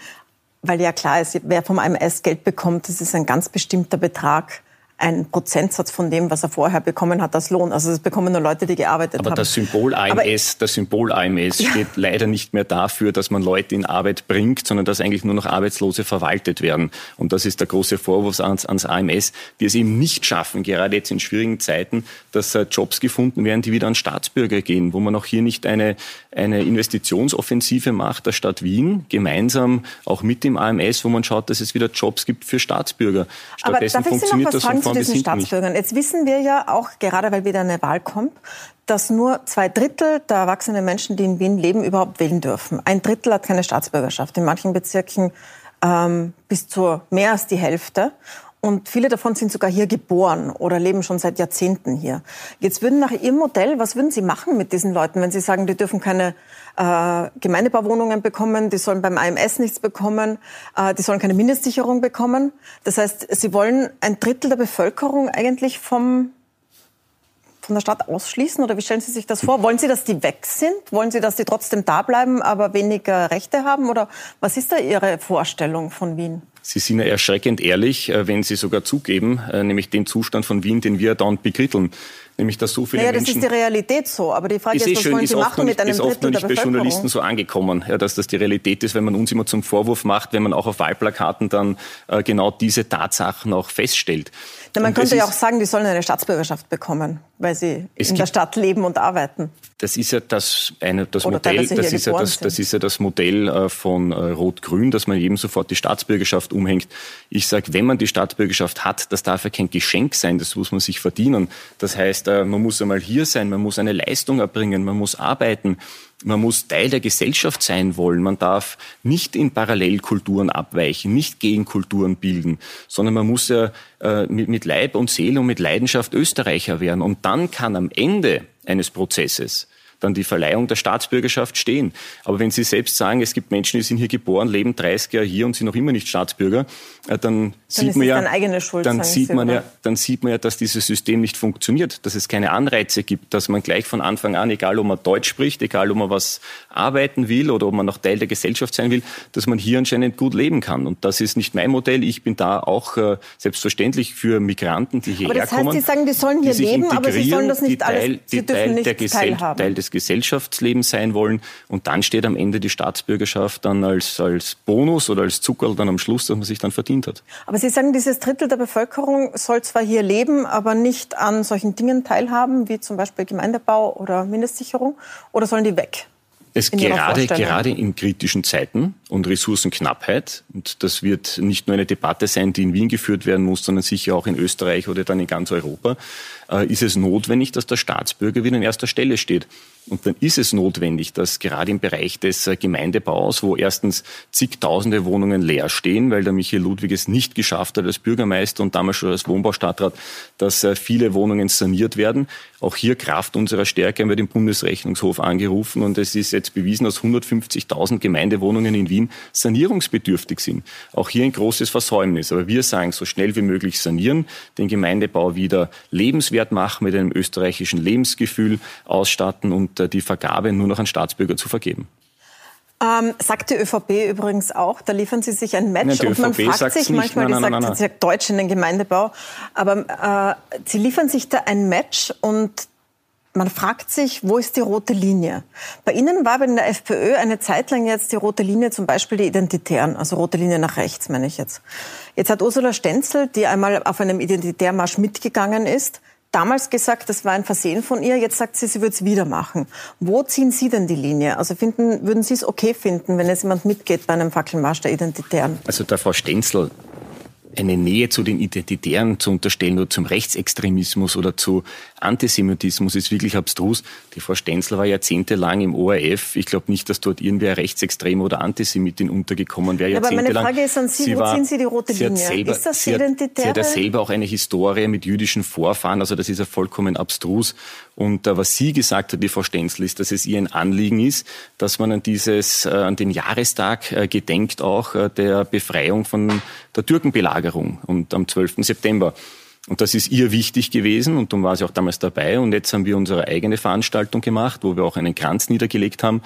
weil ja klar ist, wer vom AMS Geld bekommt, das ist ein ganz bestimmter Betrag ein Prozentsatz von dem, was er vorher bekommen hat als Lohn. Also das bekommen nur Leute, die gearbeitet Aber haben. Das Symbol AMS, das Symbol AMS ja. steht leider nicht mehr dafür, dass man Leute in Arbeit bringt, sondern dass eigentlich nur noch Arbeitslose verwaltet werden. Und das ist der große Vorwurf ans, ans AMS, die es eben nicht schaffen, gerade jetzt in schwierigen Zeiten, dass äh, Jobs gefunden werden, die wieder an Staatsbürger gehen, wo man auch hier nicht eine, eine Investitionsoffensive macht, der Stadt Wien, gemeinsam auch mit dem AMS, wo man schaut, dass es wieder Jobs gibt für Staatsbürger. Stattdessen funktioniert das von zu diesen Staatsbürgern. Jetzt wissen wir ja auch, gerade weil wieder eine Wahl kommt, dass nur zwei Drittel der erwachsenen Menschen, die in Wien leben, überhaupt wählen dürfen. Ein Drittel hat keine Staatsbürgerschaft. In manchen Bezirken ähm, bis zu mehr als die Hälfte. Und viele davon sind sogar hier geboren oder leben schon seit Jahrzehnten hier. Jetzt würden nach Ihrem Modell, was würden Sie machen mit diesen Leuten, wenn Sie sagen, die dürfen keine äh, Gemeindebauwohnungen bekommen, die sollen beim AMS nichts bekommen, äh, die sollen keine Mindestsicherung bekommen. Das heißt, Sie wollen ein Drittel der Bevölkerung eigentlich vom von der Stadt ausschließen? Oder wie stellen Sie sich das vor? Wollen Sie, dass die weg sind? Wollen Sie, dass die trotzdem da bleiben, aber weniger Rechte haben? Oder was ist da Ihre Vorstellung von Wien? Sie sind ja erschreckend ehrlich, äh, wenn Sie sogar zugeben, äh, nämlich den Zustand von Wien, den wir dauernd bekritteln. Nämlich, dass so viele naja, Menschen... das ist die Realität so. Aber die Frage ist, ist was schön, wollen Sie machen nicht, mit einem Drittel ist oft noch nicht bei Journalisten so angekommen, ja, dass das die Realität ist, wenn man uns immer zum Vorwurf macht, wenn man auch auf Wahlplakaten dann äh, genau diese Tatsachen auch feststellt. Na, man und könnte ja auch sagen, die sollen eine Staatsbürgerschaft bekommen, weil sie in der Stadt leben und arbeiten. Das ist ja das, eine, das Modell, das ist ja das, das ist ja das Modell äh, von äh, Rot-Grün, dass man jedem sofort die Staatsbürgerschaft umhängt. Ich sage, wenn man die Staatsbürgerschaft hat, das darf ja kein Geschenk sein, das muss man sich verdienen. Das heißt, äh, man muss einmal hier sein, man muss eine Leistung erbringen, man muss arbeiten. Man muss Teil der Gesellschaft sein wollen. Man darf nicht in Parallelkulturen abweichen, nicht Gegenkulturen bilden, sondern man muss ja äh, mit, mit Leib und Seele und mit Leidenschaft Österreicher werden. Und dann kann am Ende eines Prozesses dann die Verleihung der Staatsbürgerschaft stehen. Aber wenn Sie selbst sagen, es gibt Menschen, die sind hier geboren, leben 30 Jahre hier und sind noch immer nicht Staatsbürger, äh, dann, dann sieht man ja, Schuld, dann sieht man ja, dann sieht man ja, dass dieses System nicht funktioniert, dass es keine Anreize gibt, dass man gleich von Anfang an, egal ob man Deutsch spricht, egal ob man was arbeiten will oder ob man noch Teil der Gesellschaft sein will, dass man hier anscheinend gut leben kann. Und das ist nicht mein Modell. Ich bin da auch äh, selbstverständlich für Migranten, die hierher kommen. Aber das heißt, Sie sagen, die sollen hier leben, aber sie sollen das nicht alles, sie Teil, nicht der teilhaben. Teil des des Gesellschaftslebens sein wollen. Und dann steht am Ende die Staatsbürgerschaft dann als, als Bonus oder als Zuckerl dann am Schluss, dass man sich dann verdient hat. Aber Sie sagen, dieses Drittel der Bevölkerung soll zwar hier leben, aber nicht an solchen Dingen teilhaben, wie zum Beispiel Gemeindebau oder Mindestsicherung, oder sollen die weg? Es gerade, gerade in kritischen Zeiten und Ressourcenknappheit, und das wird nicht nur eine Debatte sein, die in Wien geführt werden muss, sondern sicher auch in Österreich oder dann in ganz Europa, äh, ist es notwendig, dass der Staatsbürger wieder an erster Stelle steht. Und dann ist es notwendig, dass gerade im Bereich des äh, Gemeindebaus, wo erstens zigtausende Wohnungen leer stehen, weil der Michael Ludwig es nicht geschafft hat als Bürgermeister und damals schon als Wohnbaustadtrat, dass äh, viele Wohnungen saniert werden. Auch hier Kraft unserer Stärke haben wir den Bundesrechnungshof angerufen und es ist jetzt bewiesen, dass 150.000 Gemeindewohnungen in Wien sanierungsbedürftig sind. Auch hier ein großes Versäumnis. Aber wir sagen, so schnell wie möglich sanieren, den Gemeindebau wieder lebenswert machen, mit einem österreichischen Lebensgefühl ausstatten und die Vergabe nur noch an Staatsbürger zu vergeben. Ähm, sagt die ÖVP übrigens auch, da liefern sie sich ein Match nein, und man fragt sich manchmal, nein, nein, die sagt, sie sagt Deutsch in den Gemeindebau, aber äh, sie liefern sich da ein Match und man fragt sich, wo ist die rote Linie? Bei Ihnen war in der FPÖ eine Zeit lang jetzt die rote Linie zum Beispiel die Identitären, also rote Linie nach rechts, meine ich jetzt. Jetzt hat Ursula Stenzel, die einmal auf einem Identitärmarsch mitgegangen ist, damals gesagt, das war ein Versehen von ihr. Jetzt sagt sie, sie würde es wieder machen. Wo ziehen Sie denn die Linie? Also finden, würden Sie es okay finden, wenn jetzt jemand mitgeht bei einem Fackelmarsch der Identitären? Also der Frau Stenzel eine Nähe zu den Identitären zu unterstellen oder zum Rechtsextremismus oder zu Antisemitismus ist wirklich abstrus. Die Frau Stenzel war jahrzehntelang im ORF. Ich glaube nicht, dass dort irgendwer Rechtsextrem oder Antisemitin untergekommen wäre. Aber meine Frage ist an Sie, sie wo war, ziehen Sie die rote Linie? Selber, ist das sie Identitäre? sie hat ja selber auch eine Historie mit jüdischen Vorfahren, also das ist ja vollkommen abstrus. Und äh, was sie gesagt hat, die Frau Stenzel, ist, dass es ihr ein Anliegen ist, dass man an dieses, äh, an den Jahrestag äh, gedenkt auch äh, der Befreiung von der Türkenbelagerung und am 12. September. Und das ist ihr wichtig gewesen und darum war sie auch damals dabei. Und jetzt haben wir unsere eigene Veranstaltung gemacht, wo wir auch einen Kranz niedergelegt haben,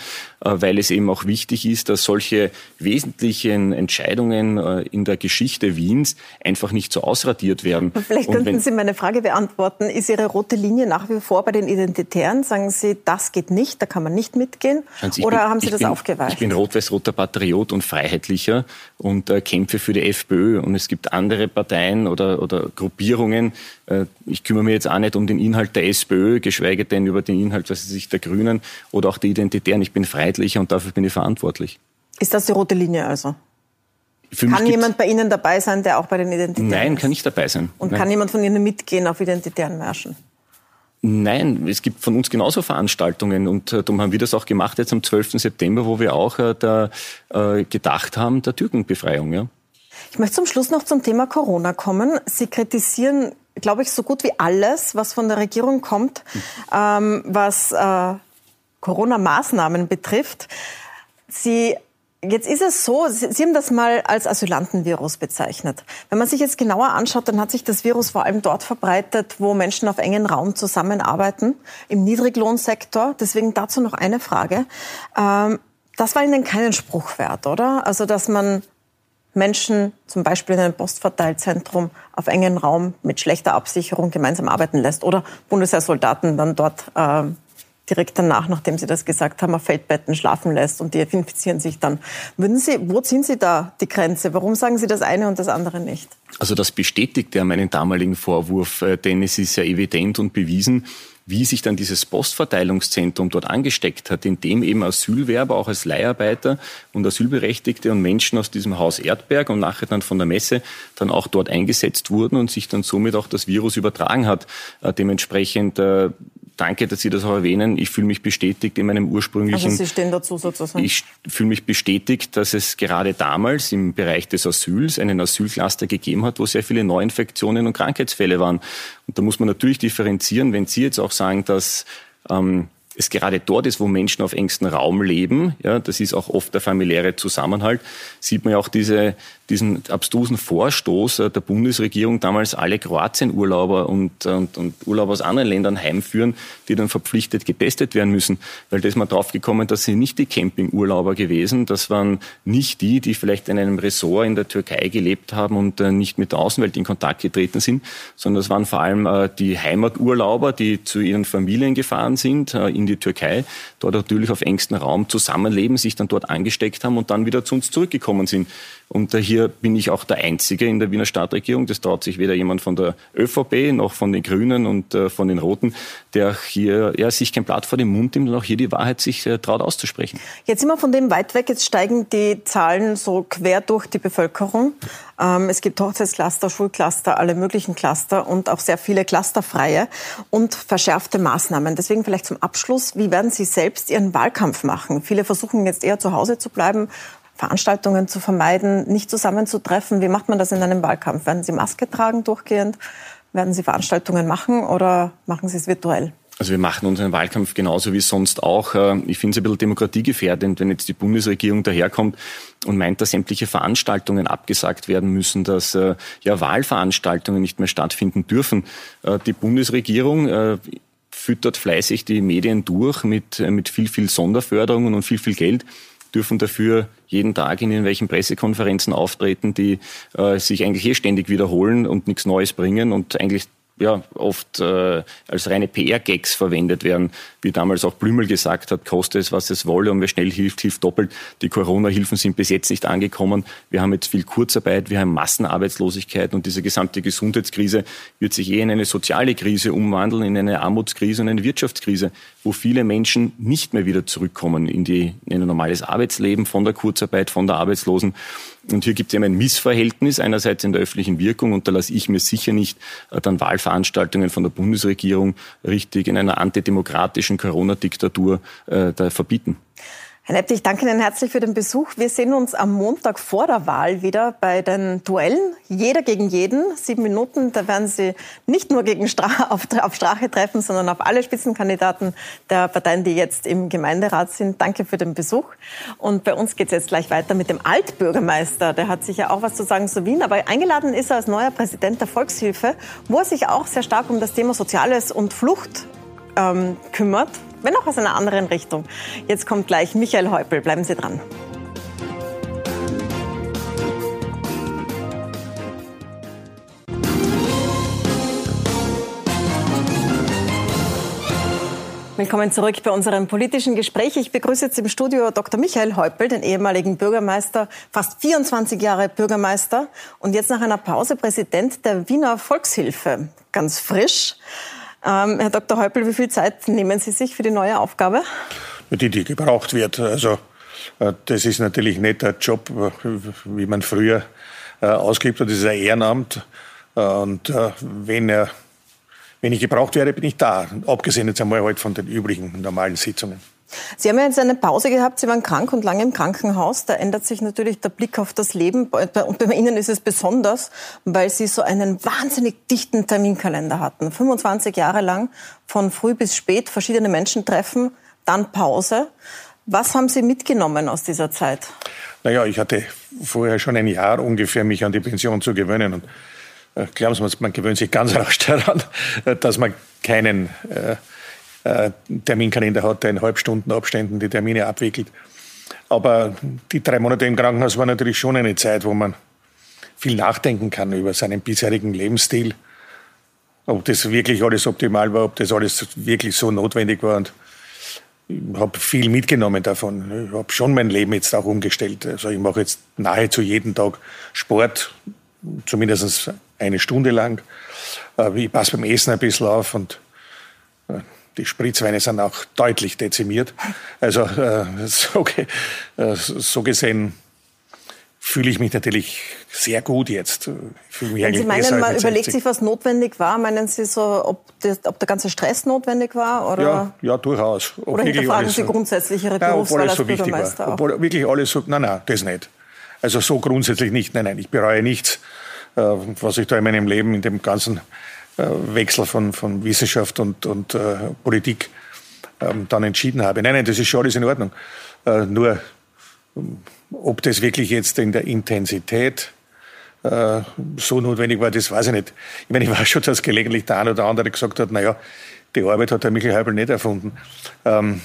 äh, weil es eben auch wichtig ist, dass solche wesentlichen Entscheidungen äh, in der Geschichte Wiens einfach nicht so ausradiert werden. Vielleicht könnten Sie meine Frage beantworten. Ist Ihre rote Linie nach wie vor bei den Identitären? Sagen Sie, das geht nicht, da kann man nicht mitgehen? Oder bin, haben Sie das bin, aufgeweicht? Ich bin rot-weiß-roter Patriot und Freiheitlicher und äh, kämpfe für die FPÖ. Und es gibt andere Parteien oder, oder Gruppierungen, Meinungen. Äh, ich kümmere mich jetzt auch nicht um den Inhalt der SPÖ, geschweige denn über den Inhalt was sich der Grünen oder auch der Identitären. Ich bin Freiheitlicher und dafür bin ich verantwortlich. Ist das die rote Linie also? kann jemand bei Ihnen dabei sein, der auch bei den Identitären Nein, ist? kann nicht dabei sein. Und Nein. kann jemand von Ihnen mitgehen auf identitären Märschen? Nein, es gibt von uns genauso Veranstaltungen und äh, darum haben wir das auch gemacht jetzt am 12. September, wo wir auch äh, da, äh, gedacht haben der Türkenbefreiung. Ja. Ich möchte zum Schluss noch zum Thema Corona kommen. Sie kritisieren, glaube ich, so gut wie alles, was von der Regierung kommt, ähm, was äh, Corona-Maßnahmen betrifft. Sie Jetzt ist es so, Sie haben das mal als Asylantenvirus bezeichnet. Wenn man sich jetzt genauer anschaut, dann hat sich das Virus vor allem dort verbreitet, wo Menschen auf engen Raum zusammenarbeiten, im Niedriglohnsektor. Deswegen dazu noch eine Frage. Ähm, das war Ihnen keinen Spruch wert, oder? Also, dass man Menschen zum Beispiel in einem Postverteilzentrum auf engen Raum mit schlechter Absicherung gemeinsam arbeiten lässt oder Bundesheersoldaten dann dort äh, direkt danach, nachdem Sie das gesagt haben, auf Feldbetten schlafen lässt und die infizieren sich dann. Würden Sie, wo ziehen Sie da die Grenze? Warum sagen Sie das eine und das andere nicht? Also das bestätigt ja meinen damaligen Vorwurf, äh, denn es ist ja evident und bewiesen, wie sich dann dieses Postverteilungszentrum dort angesteckt hat, in dem eben Asylwerber, auch als Leiharbeiter und Asylberechtigte und Menschen aus diesem Haus Erdberg und nachher dann von der Messe dann auch dort eingesetzt wurden und sich dann somit auch das Virus übertragen hat. Äh, dementsprechend äh, danke, dass Sie das auch erwähnen. Ich fühle mich bestätigt in meinem ursprünglichen. Also Sie stehen dazu sozusagen. Ich fühle mich bestätigt, dass es gerade damals im Bereich des Asyls einen Asylcluster gegeben hat, wo sehr viele Neuinfektionen und Krankheitsfälle waren. Und da muss man natürlich differenzieren, wenn Sie jetzt auch sagen, dass ähm, es gerade dort ist, wo Menschen auf engstem Raum leben, ja, das ist auch oft der familiäre Zusammenhalt, sieht man ja auch diese diesen abstrusen Vorstoß äh, der Bundesregierung damals alle Kroatien-Urlauber und, und, und Urlauber aus anderen Ländern heimführen, die dann verpflichtet getestet werden müssen. Weil da ist man draufgekommen, das sind nicht die Campingurlauber gewesen, das waren nicht die, die vielleicht in einem Ressort in der Türkei gelebt haben und äh, nicht mit der Außenwelt in Kontakt getreten sind, sondern das waren vor allem äh, die Heimaturlauber, die zu ihren Familien gefahren sind in die Türkei, dort natürlich auf engstem Raum zusammenleben, sich dann dort angesteckt haben und dann wieder zu uns zurückgekommen sind. Und hier bin ich auch der Einzige in der Wiener Stadtregierung. Das traut sich weder jemand von der ÖVP noch von den Grünen und äh, von den Roten, der hier ja, sich kein Blatt vor den Mund nimmt und auch hier die Wahrheit sich äh, traut auszusprechen. Jetzt sind wir von dem weit weg. Jetzt steigen die Zahlen so quer durch die Bevölkerung. Ähm, es gibt Hochzeitscluster, Schulcluster, alle möglichen Cluster und auch sehr viele clusterfreie und verschärfte Maßnahmen. Deswegen vielleicht zum Abschluss, wie werden Sie selbst Ihren Wahlkampf machen? Viele versuchen jetzt eher zu Hause zu bleiben, Veranstaltungen zu vermeiden, nicht zusammenzutreffen. Wie macht man das in einem Wahlkampf? Werden Sie Maske tragen durchgehend? Werden Sie Veranstaltungen machen oder machen Sie es virtuell? Also wir machen unseren Wahlkampf genauso wie sonst auch. Äh, ich finde es ein bisschen demokratiegefährdend, wenn jetzt die Bundesregierung daherkommt und meint, dass sämtliche Veranstaltungen abgesagt werden müssen, dass äh, ja Wahlveranstaltungen nicht mehr stattfinden dürfen. Äh, die Bundesregierung füttert fleißig die Medien durch mit, mit viel, viel Sonderförderungen und viel, viel Geld dürfen dafür jeden Tag in irgendwelchen Pressekonferenzen auftreten, die äh, sich eigentlich eh ständig wiederholen und nichts Neues bringen und eigentlich ja, oft äh, als reine PR-Gags verwendet werden, wie damals auch Blümel gesagt hat, koste es, was es wolle und wer schnell hilft, hilft doppelt. Die Corona-Hilfen sind bis jetzt nicht angekommen. Wir haben jetzt viel Kurzarbeit, wir haben Massenarbeitslosigkeit und diese gesamte Gesundheitskrise wird sich eh in eine soziale Krise umwandeln, in eine Armutskrise und eine Wirtschaftskrise, wo viele Menschen nicht mehr wieder zurückkommen in, die, in ein normales Arbeitsleben von der Kurzarbeit, von der Arbeitslosen. Und hier gibt es eben ein Missverhältnis einerseits in der öffentlichen Wirkung und da lasse ich mir sicher nicht äh, dann Wahlveranstaltungen von der Bundesregierung richtig in einer antidemokratischen Corona-Diktatur äh, verbieten. Herr Nepti, ich danke Ihnen herzlich für den Besuch. Wir sehen uns am Montag vor der Wahl wieder bei den Duellen. Jeder gegen jeden. Sieben Minuten. Da werden Sie nicht nur gegen Stra auf, auf Strache treffen, sondern auf alle Spitzenkandidaten der Parteien, die jetzt im Gemeinderat sind. Danke für den Besuch. Und bei uns geht es jetzt gleich weiter mit dem Altbürgermeister. Der hat sicher auch was zu sagen zu Wien. Aber eingeladen ist er als neuer Präsident der Volkshilfe, wo er sich auch sehr stark um das Thema Soziales und Flucht ähm, kümmert wenn auch aus einer anderen Richtung. Jetzt kommt gleich Michael Häupl. Bleiben Sie dran. Willkommen zurück bei unserem politischen Gespräch. Ich begrüße jetzt im Studio Dr. Michael Häupl, den ehemaligen Bürgermeister, fast 24 Jahre Bürgermeister und jetzt nach einer Pause Präsident der Wiener Volkshilfe. Ganz frisch. Ähm, Herr Dr. Häupl, wie viel Zeit nehmen Sie sich für die neue Aufgabe? Die, die gebraucht wird. Also äh, das ist natürlich nicht der Job, wie man früher äh, ausgibt. Das ist ein Ehrenamt. Äh, und wenn, er, wenn ich gebraucht werde, bin ich da. Abgesehen jetzt einmal halt von den üblichen normalen Sitzungen. Sie haben ja jetzt eine Pause gehabt, Sie waren krank und lange im Krankenhaus. Da ändert sich natürlich der Blick auf das Leben. Und bei Ihnen ist es besonders, weil Sie so einen wahnsinnig dichten Terminkalender hatten. 25 Jahre lang, von früh bis spät, verschiedene Menschen treffen, dann Pause. Was haben Sie mitgenommen aus dieser Zeit? Naja, ich hatte vorher schon ein Jahr ungefähr, mich an die Pension zu gewöhnen. Und äh, glauben Sie man gewöhnt sich ganz rasch daran, dass man keinen äh, äh, Terminkalender hat, der in Halbstundenabständen die Termine abwickelt. Aber die drei Monate im Krankenhaus war natürlich schon eine Zeit, wo man viel nachdenken kann über seinen bisherigen Lebensstil, ob das wirklich alles optimal war, ob das alles wirklich so notwendig war. Und ich habe viel mitgenommen davon. Ich habe schon mein Leben jetzt auch umgestellt. Also ich mache jetzt nahezu jeden Tag Sport, zumindest eine Stunde lang. Äh, ich passe beim Essen ein bisschen auf und äh, die Spritzweine sind auch deutlich dezimiert. Also äh, so, äh, so gesehen fühle ich mich natürlich sehr gut jetzt. Wenn Sie meinen, man überlegt sich, was notwendig war, meinen Sie so, ob, das, ob der ganze Stress notwendig war? Oder, ja, ja, durchaus. Ob oder hinterfragen Sie grundsätzlich Ihre Berufswahl als so Bürgermeister? War. Obwohl wirklich alles so, nein, nein, das nicht. Also so grundsätzlich nicht, nein, nein, ich bereue nichts, äh, was ich da in meinem Leben, in dem ganzen Wechsel von, von Wissenschaft und, und äh, Politik ähm, dann entschieden habe. Nein, nein, das ist schon alles in Ordnung. Äh, nur, ob das wirklich jetzt in der Intensität äh, so notwendig war, das weiß ich nicht. Ich meine, ich weiß schon, dass gelegentlich der eine oder andere gesagt hat, naja, die Arbeit hat der Michael Heubel nicht erfunden. Ähm,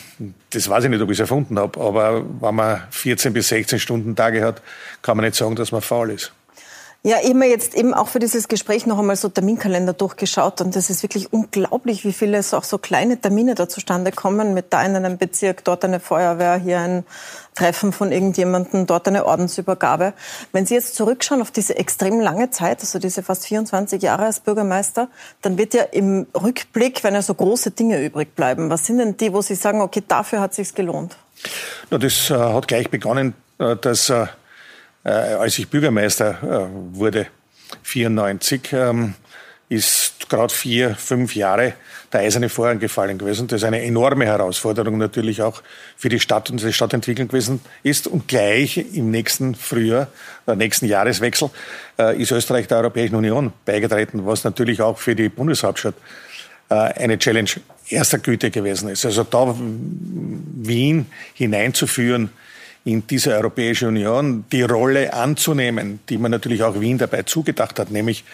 das weiß ich nicht, ob ich es erfunden habe, aber wenn man 14 bis 16 Stunden Tage hat, kann man nicht sagen, dass man faul ist. Ja, ich habe mir jetzt eben auch für dieses Gespräch noch einmal so Terminkalender durchgeschaut und das ist wirklich unglaublich, wie viele auch so kleine Termine da zustande kommen. Mit da in einem Bezirk, dort eine Feuerwehr, hier ein Treffen von irgendjemandem, dort eine Ordensübergabe. Wenn Sie jetzt zurückschauen auf diese extrem lange Zeit, also diese fast 24 Jahre als Bürgermeister, dann wird ja im Rückblick, wenn ja so große Dinge übrig bleiben, was sind denn die, wo Sie sagen, okay, dafür hat sich's gelohnt? Na, das äh, hat gleich begonnen, äh, dass äh, äh, als ich Bürgermeister äh, wurde, 94, ähm, ist gerade vier, fünf Jahre der eiserne Vorhang gefallen gewesen. Das ist eine enorme Herausforderung natürlich auch für die Stadt und die Stadtentwicklung gewesen ist. Und gleich im nächsten Frühjahr, der äh, nächsten Jahreswechsel, äh, ist Österreich der Europäischen Union beigetreten, was natürlich auch für die Bundeshauptstadt äh, eine Challenge erster Güte gewesen ist. Also da Wien hineinzuführen in diese Europäische Union die Rolle anzunehmen, die man natürlich auch Wien dabei zugedacht hat, nämlich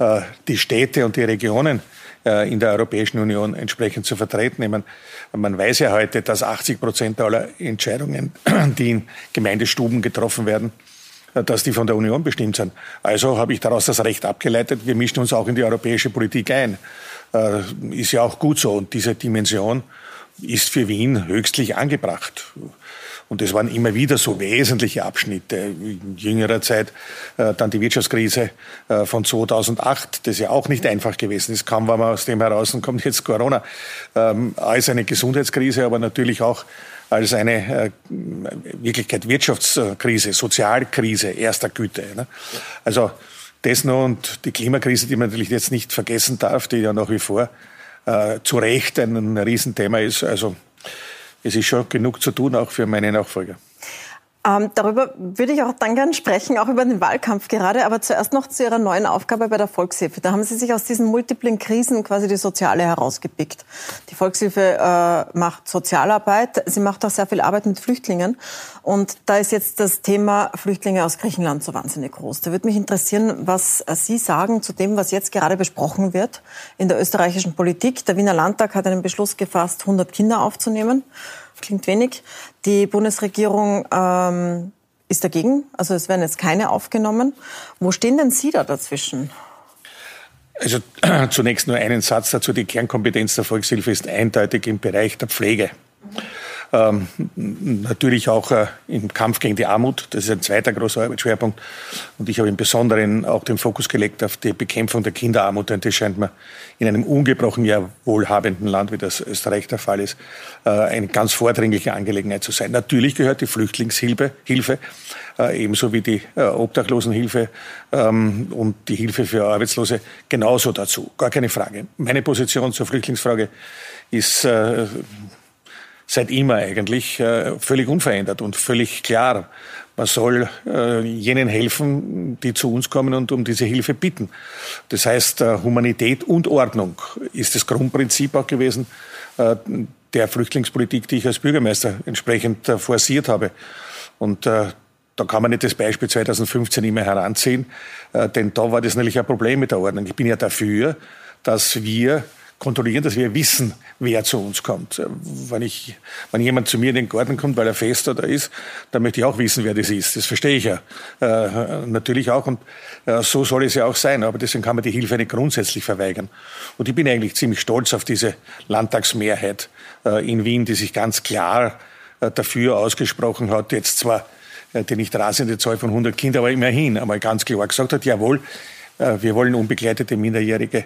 äh, die Städte und die Regionen äh, in der Europäischen Union entsprechend zu vertreten. Meine, man weiß ja heute, dass 80 Prozent aller Entscheidungen, die in Gemeindestuben getroffen werden, dass die von der Union bestimmt sind. Also habe ich daraus das Recht abgeleitet, wir mischen uns auch in die europäische Politik ein. Ist ja auch gut so. Und diese Dimension ist für Wien höchstlich angebracht. Und es waren immer wieder so wesentliche Abschnitte. In jüngerer Zeit äh, dann die Wirtschaftskrise äh, von 2008, das ja auch nicht einfach gewesen ist. Kaum war man aus dem heraus und kommt jetzt Corona. Ähm, als eine Gesundheitskrise, aber natürlich auch als eine äh, Wirklichkeit Wirtschaftskrise, Sozialkrise erster Güte. Ne? Also das noch und die Klimakrise, die man natürlich jetzt nicht vergessen darf, die ja nach wie vor äh, zu Recht ein, ein Riesenthema ist. Also es ist schon genug zu tun, auch für meine Nachfolger. Ähm, darüber würde ich auch dann gern sprechen, auch über den Wahlkampf gerade. Aber zuerst noch zu Ihrer neuen Aufgabe bei der Volkshilfe. Da haben Sie sich aus diesen multiplen Krisen quasi die soziale herausgepickt. Die Volkshilfe äh, macht Sozialarbeit. Sie macht auch sehr viel Arbeit mit Flüchtlingen. Und da ist jetzt das Thema Flüchtlinge aus Griechenland so wahnsinnig groß. Da würde mich interessieren, was Sie sagen zu dem, was jetzt gerade besprochen wird in der österreichischen Politik. Der Wiener Landtag hat einen Beschluss gefasst, 100 Kinder aufzunehmen klingt wenig. Die Bundesregierung ähm, ist dagegen, also es werden jetzt keine aufgenommen. Wo stehen denn Sie da dazwischen? Also zunächst nur einen Satz dazu. Die Kernkompetenz der Volkshilfe ist eindeutig im Bereich der Pflege. Ähm, natürlich auch äh, im Kampf gegen die Armut. Das ist ein zweiter großer Arbeitsschwerpunkt. Und ich habe im Besonderen auch den Fokus gelegt auf die Bekämpfung der Kinderarmut. Denn das scheint mir in einem ungebrochen ja wohlhabenden Land, wie das Österreich der Fall ist, äh, eine ganz vordringliche Angelegenheit zu sein. Natürlich gehört die Flüchtlingshilfe Hilfe, äh, ebenso wie die äh, Obdachlosenhilfe ähm, und die Hilfe für Arbeitslose genauso dazu. Gar keine Frage. Meine Position zur Flüchtlingsfrage ist äh, seit immer eigentlich äh, völlig unverändert und völlig klar. Man soll äh, jenen helfen, die zu uns kommen und um diese Hilfe bitten. Das heißt, äh, Humanität und Ordnung ist das Grundprinzip auch gewesen der Flüchtlingspolitik, die ich als Bürgermeister entsprechend forciert habe. Und da kann man nicht das Beispiel 2015 immer heranziehen, denn da war das natürlich ein Problem mit der Ordnung. Ich bin ja dafür, dass wir kontrollieren, dass wir wissen, wer zu uns kommt. Wenn, ich, wenn jemand zu mir in den Garten kommt, weil er fest da ist, dann möchte ich auch wissen, wer das ist. Das verstehe ich ja äh, natürlich auch und äh, so soll es ja auch sein. Aber deswegen kann man die Hilfe nicht grundsätzlich verweigern. Und ich bin eigentlich ziemlich stolz auf diese Landtagsmehrheit äh, in Wien, die sich ganz klar äh, dafür ausgesprochen hat, jetzt zwar äh, die nicht rasende Zahl von 100 Kindern, aber immerhin einmal ganz klar gesagt hat, jawohl, äh, wir wollen unbegleitete Minderjährige äh,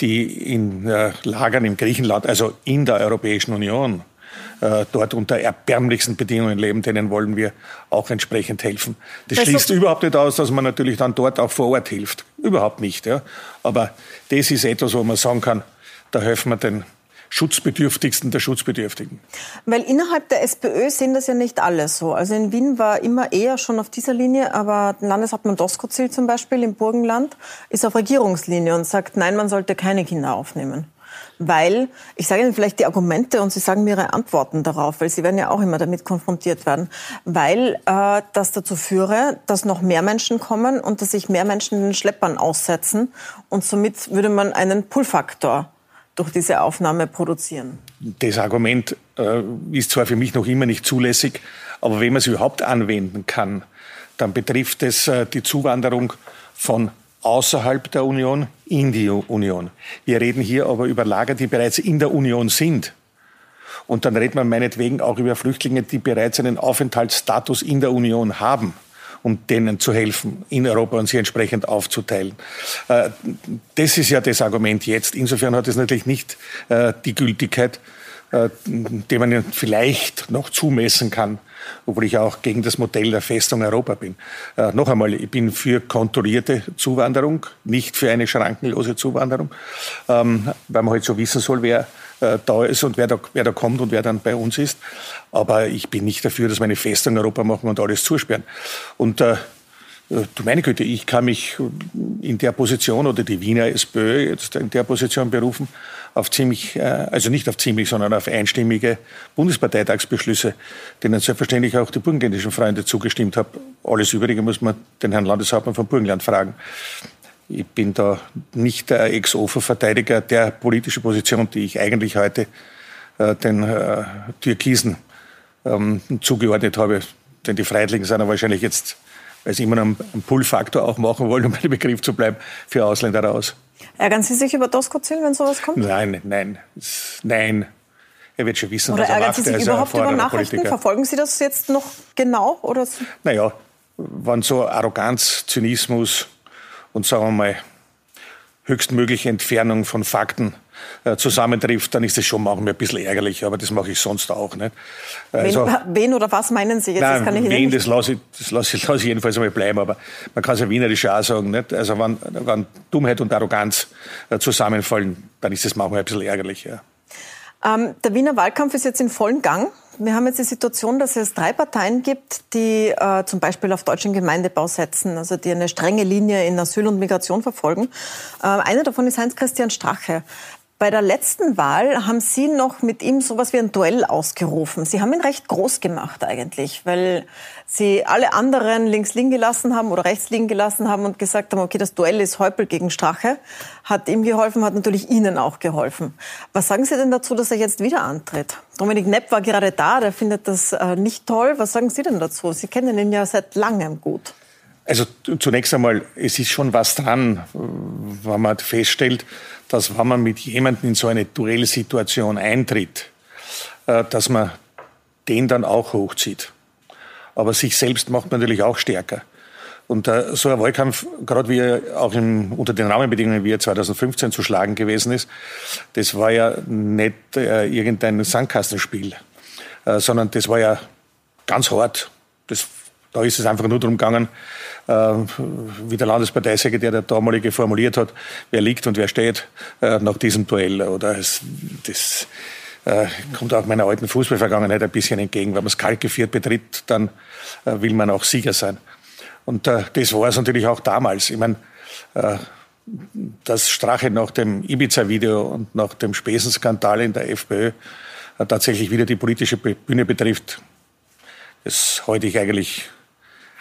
die in äh, Lagern im Griechenland, also in der Europäischen Union, äh, dort unter erbärmlichsten Bedingungen leben, denen wollen wir auch entsprechend helfen. Das also, schließt überhaupt nicht aus, dass man natürlich dann dort auch vor Ort hilft. Überhaupt nicht. Ja. Aber das ist etwas, wo man sagen kann, da helfen wir den Schutzbedürftigsten der Schutzbedürftigen. Weil innerhalb der SPÖ sind das ja nicht alle so. Also in Wien war immer eher schon auf dieser Linie, aber Landeshauptmann Doskozil zum Beispiel im Burgenland ist auf Regierungslinie und sagt, nein, man sollte keine Kinder aufnehmen. Weil, ich sage Ihnen vielleicht die Argumente und Sie sagen mir Ihre Antworten darauf, weil Sie werden ja auch immer damit konfrontiert werden, weil äh, das dazu führe, dass noch mehr Menschen kommen und dass sich mehr Menschen den Schleppern aussetzen und somit würde man einen Pull-Faktor durch diese Aufnahme produzieren? Das Argument äh, ist zwar für mich noch immer nicht zulässig, aber wenn man es überhaupt anwenden kann, dann betrifft es äh, die Zuwanderung von außerhalb der Union in die Union. Wir reden hier aber über Lager, die bereits in der Union sind. Und dann redet man meinetwegen auch über Flüchtlinge, die bereits einen Aufenthaltsstatus in der Union haben um denen zu helfen, in Europa und sie entsprechend aufzuteilen. Äh, das ist ja das Argument jetzt. Insofern hat es natürlich nicht äh, die Gültigkeit, äh, die man vielleicht noch zumessen kann, obwohl ich auch gegen das Modell der Festung Europa bin. noch einmal, ich bin für kontrollierte Zuwanderung, nicht für eine schrankenlose Zuwanderung, ähm, weil man halt so wissen soll, wer äh, da ist und wer da, wer da kommt und wer dann bei uns ist. Aber ich bin nicht dafür, dass wir eine Festung Europa machen und alles zusperren. Und äh, Du meine Güte, ich kann mich in der Position oder die Wiener SPÖ jetzt in der Position berufen auf ziemlich, äh, also nicht auf ziemlich, sondern auf einstimmige Bundesparteitagsbeschlüsse, denen selbstverständlich auch die burgenländischen Freunde zugestimmt haben. Alles Übrige muss man den Herrn Landeshauptmann von Burgenland fragen. Ich bin da nicht der Ex-Ofo-Verteidiger der politischen Position, die ich eigentlich heute äh, den äh, Türkisen ähm, zugeordnet habe. Denn die Freiheitlichen sind ja wahrscheinlich jetzt weil sie immer einen Pull-Faktor auch machen wollen, um bei dem Begriff zu bleiben, für Ausländer raus. Ärgern Sie sich über Doskozil, wenn sowas kommt? Nein, nein, nein. Er wird schon wissen, oder was er macht. Sie sich überhaupt über Nachrichten? Politiker. Verfolgen Sie das jetzt noch genau? Oder? Naja, wenn so Arroganz, Zynismus und sagen wir mal höchstmögliche Entfernung von Fakten äh, zusammentrifft, dann ist es schon manchmal ein bisschen ärgerlich, aber das mache ich sonst auch nicht. Also, wen, wen, oder was meinen Sie jetzt? Nein, das kann ich wen, nicht. das lasse ich, das lasse ich, lasse ich jedenfalls einmal bleiben, aber man kann es ja wienerisch auch sagen. Nicht? Also wenn, wenn Dummheit und Arroganz äh, zusammenfallen, dann ist das manchmal ein bisschen ärgerlich. Ja. Ähm, der Wiener Wahlkampf ist jetzt in vollen Gang. Wir haben jetzt die Situation, dass es drei Parteien gibt, die äh, zum Beispiel auf deutschen Gemeindebau setzen, also die eine strenge Linie in Asyl und Migration verfolgen. Äh, einer davon ist Heinz-Christian Strache. Bei der letzten Wahl haben Sie noch mit ihm sowas wie ein Duell ausgerufen. Sie haben ihn recht groß gemacht eigentlich, weil Sie alle anderen links liegen gelassen haben oder rechts liegen gelassen haben und gesagt haben, okay, das Duell ist Häupl gegen Strache. Hat ihm geholfen, hat natürlich Ihnen auch geholfen. Was sagen Sie denn dazu, dass er jetzt wieder antritt? Dominik Nepp war gerade da, der findet das äh, nicht toll. Was sagen Sie denn dazu? Sie kennen ihn ja seit langem gut. Also zunächst einmal, es ist schon was dran, wenn man feststellt, dass wenn man mit jemandem in so eine Duellsituation eintritt, äh, dass man den dann auch hochzieht. Aber sich selbst macht man natürlich auch stärker. Und äh, so ein Wahlkampf, gerade wie er auch im, unter den Rahmenbedingungen, wie er 2015 zu schlagen gewesen ist, das war ja nicht äh, irgendein Sandkastenspiel, sondern das war ja ganz hart. Das, da ist es einfach nur darum gegangen, äh, wie der Landesparteisekretär der damalige formuliert hat, wer liegt und wer steht äh, nach diesem Duell. Oder es, das äh, kommt auch meiner alten Fußballvergangenheit ein bisschen entgegen. Wenn man es kalt geführt betritt, dann will man auch Sieger sein. Und das war es natürlich auch damals. Ich meine, dass Strache nach dem Ibiza-Video und nach dem Spesenskandal in der FPÖ tatsächlich wieder die politische Bühne betrifft, das halte ich eigentlich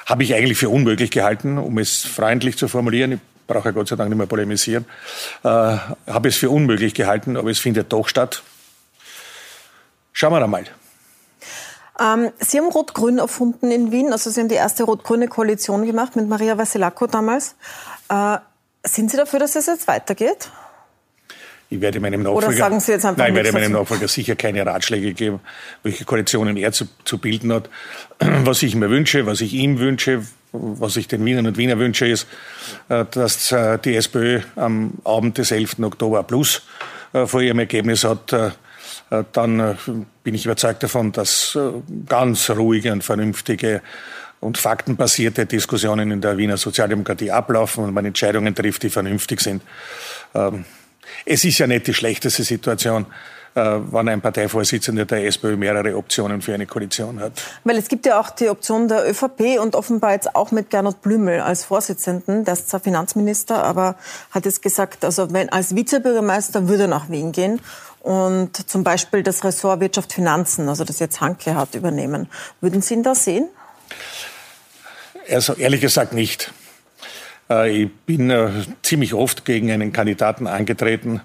habe ich eigentlich für unmöglich gehalten, um es freundlich zu formulieren. Ich brauche ja Gott sei Dank nicht mehr polemisieren. Äh, habe es für unmöglich gehalten, aber es findet doch statt. Schauen wir einmal. Ähm, Sie haben Rot-Grün erfunden in Wien. Also Sie haben die erste rot-grüne Koalition gemacht mit Maria Vasilako damals. Äh, sind Sie dafür, dass es jetzt weitergeht? Ich werde meinem Nachfolger, nein, ich werde meinem Nachfolger sicher keine Ratschläge geben, welche Koalitionen er zu, zu bilden hat. Was ich mir wünsche, was ich ihm wünsche, was ich den Wienern und Wiener wünsche, ist, äh, dass äh, die SPÖ am Abend des 11. Oktober Plus äh, vor ihrem Ergebnis hat. Dann bin ich überzeugt davon, dass ganz ruhige und vernünftige und faktenbasierte Diskussionen in der Wiener Sozialdemokratie ablaufen und man Entscheidungen trifft, die vernünftig sind. Es ist ja nicht die schlechteste Situation, äh, wenn ein Parteivorsitzender der SPÖ mehrere Optionen für eine Koalition hat. Weil es gibt ja auch die Option der ÖVP und offenbar jetzt auch mit Gernot Blümel als Vorsitzenden. Der ist zwar Finanzminister, aber hat jetzt gesagt, also wenn als Vizebürgermeister würde er nach Wien gehen und zum Beispiel das Ressort Wirtschaft Finanzen, also das jetzt Hanke hat, übernehmen. Würden Sie ihn da sehen? Also ehrlich gesagt nicht. Äh, ich bin äh, ziemlich oft gegen einen Kandidaten angetreten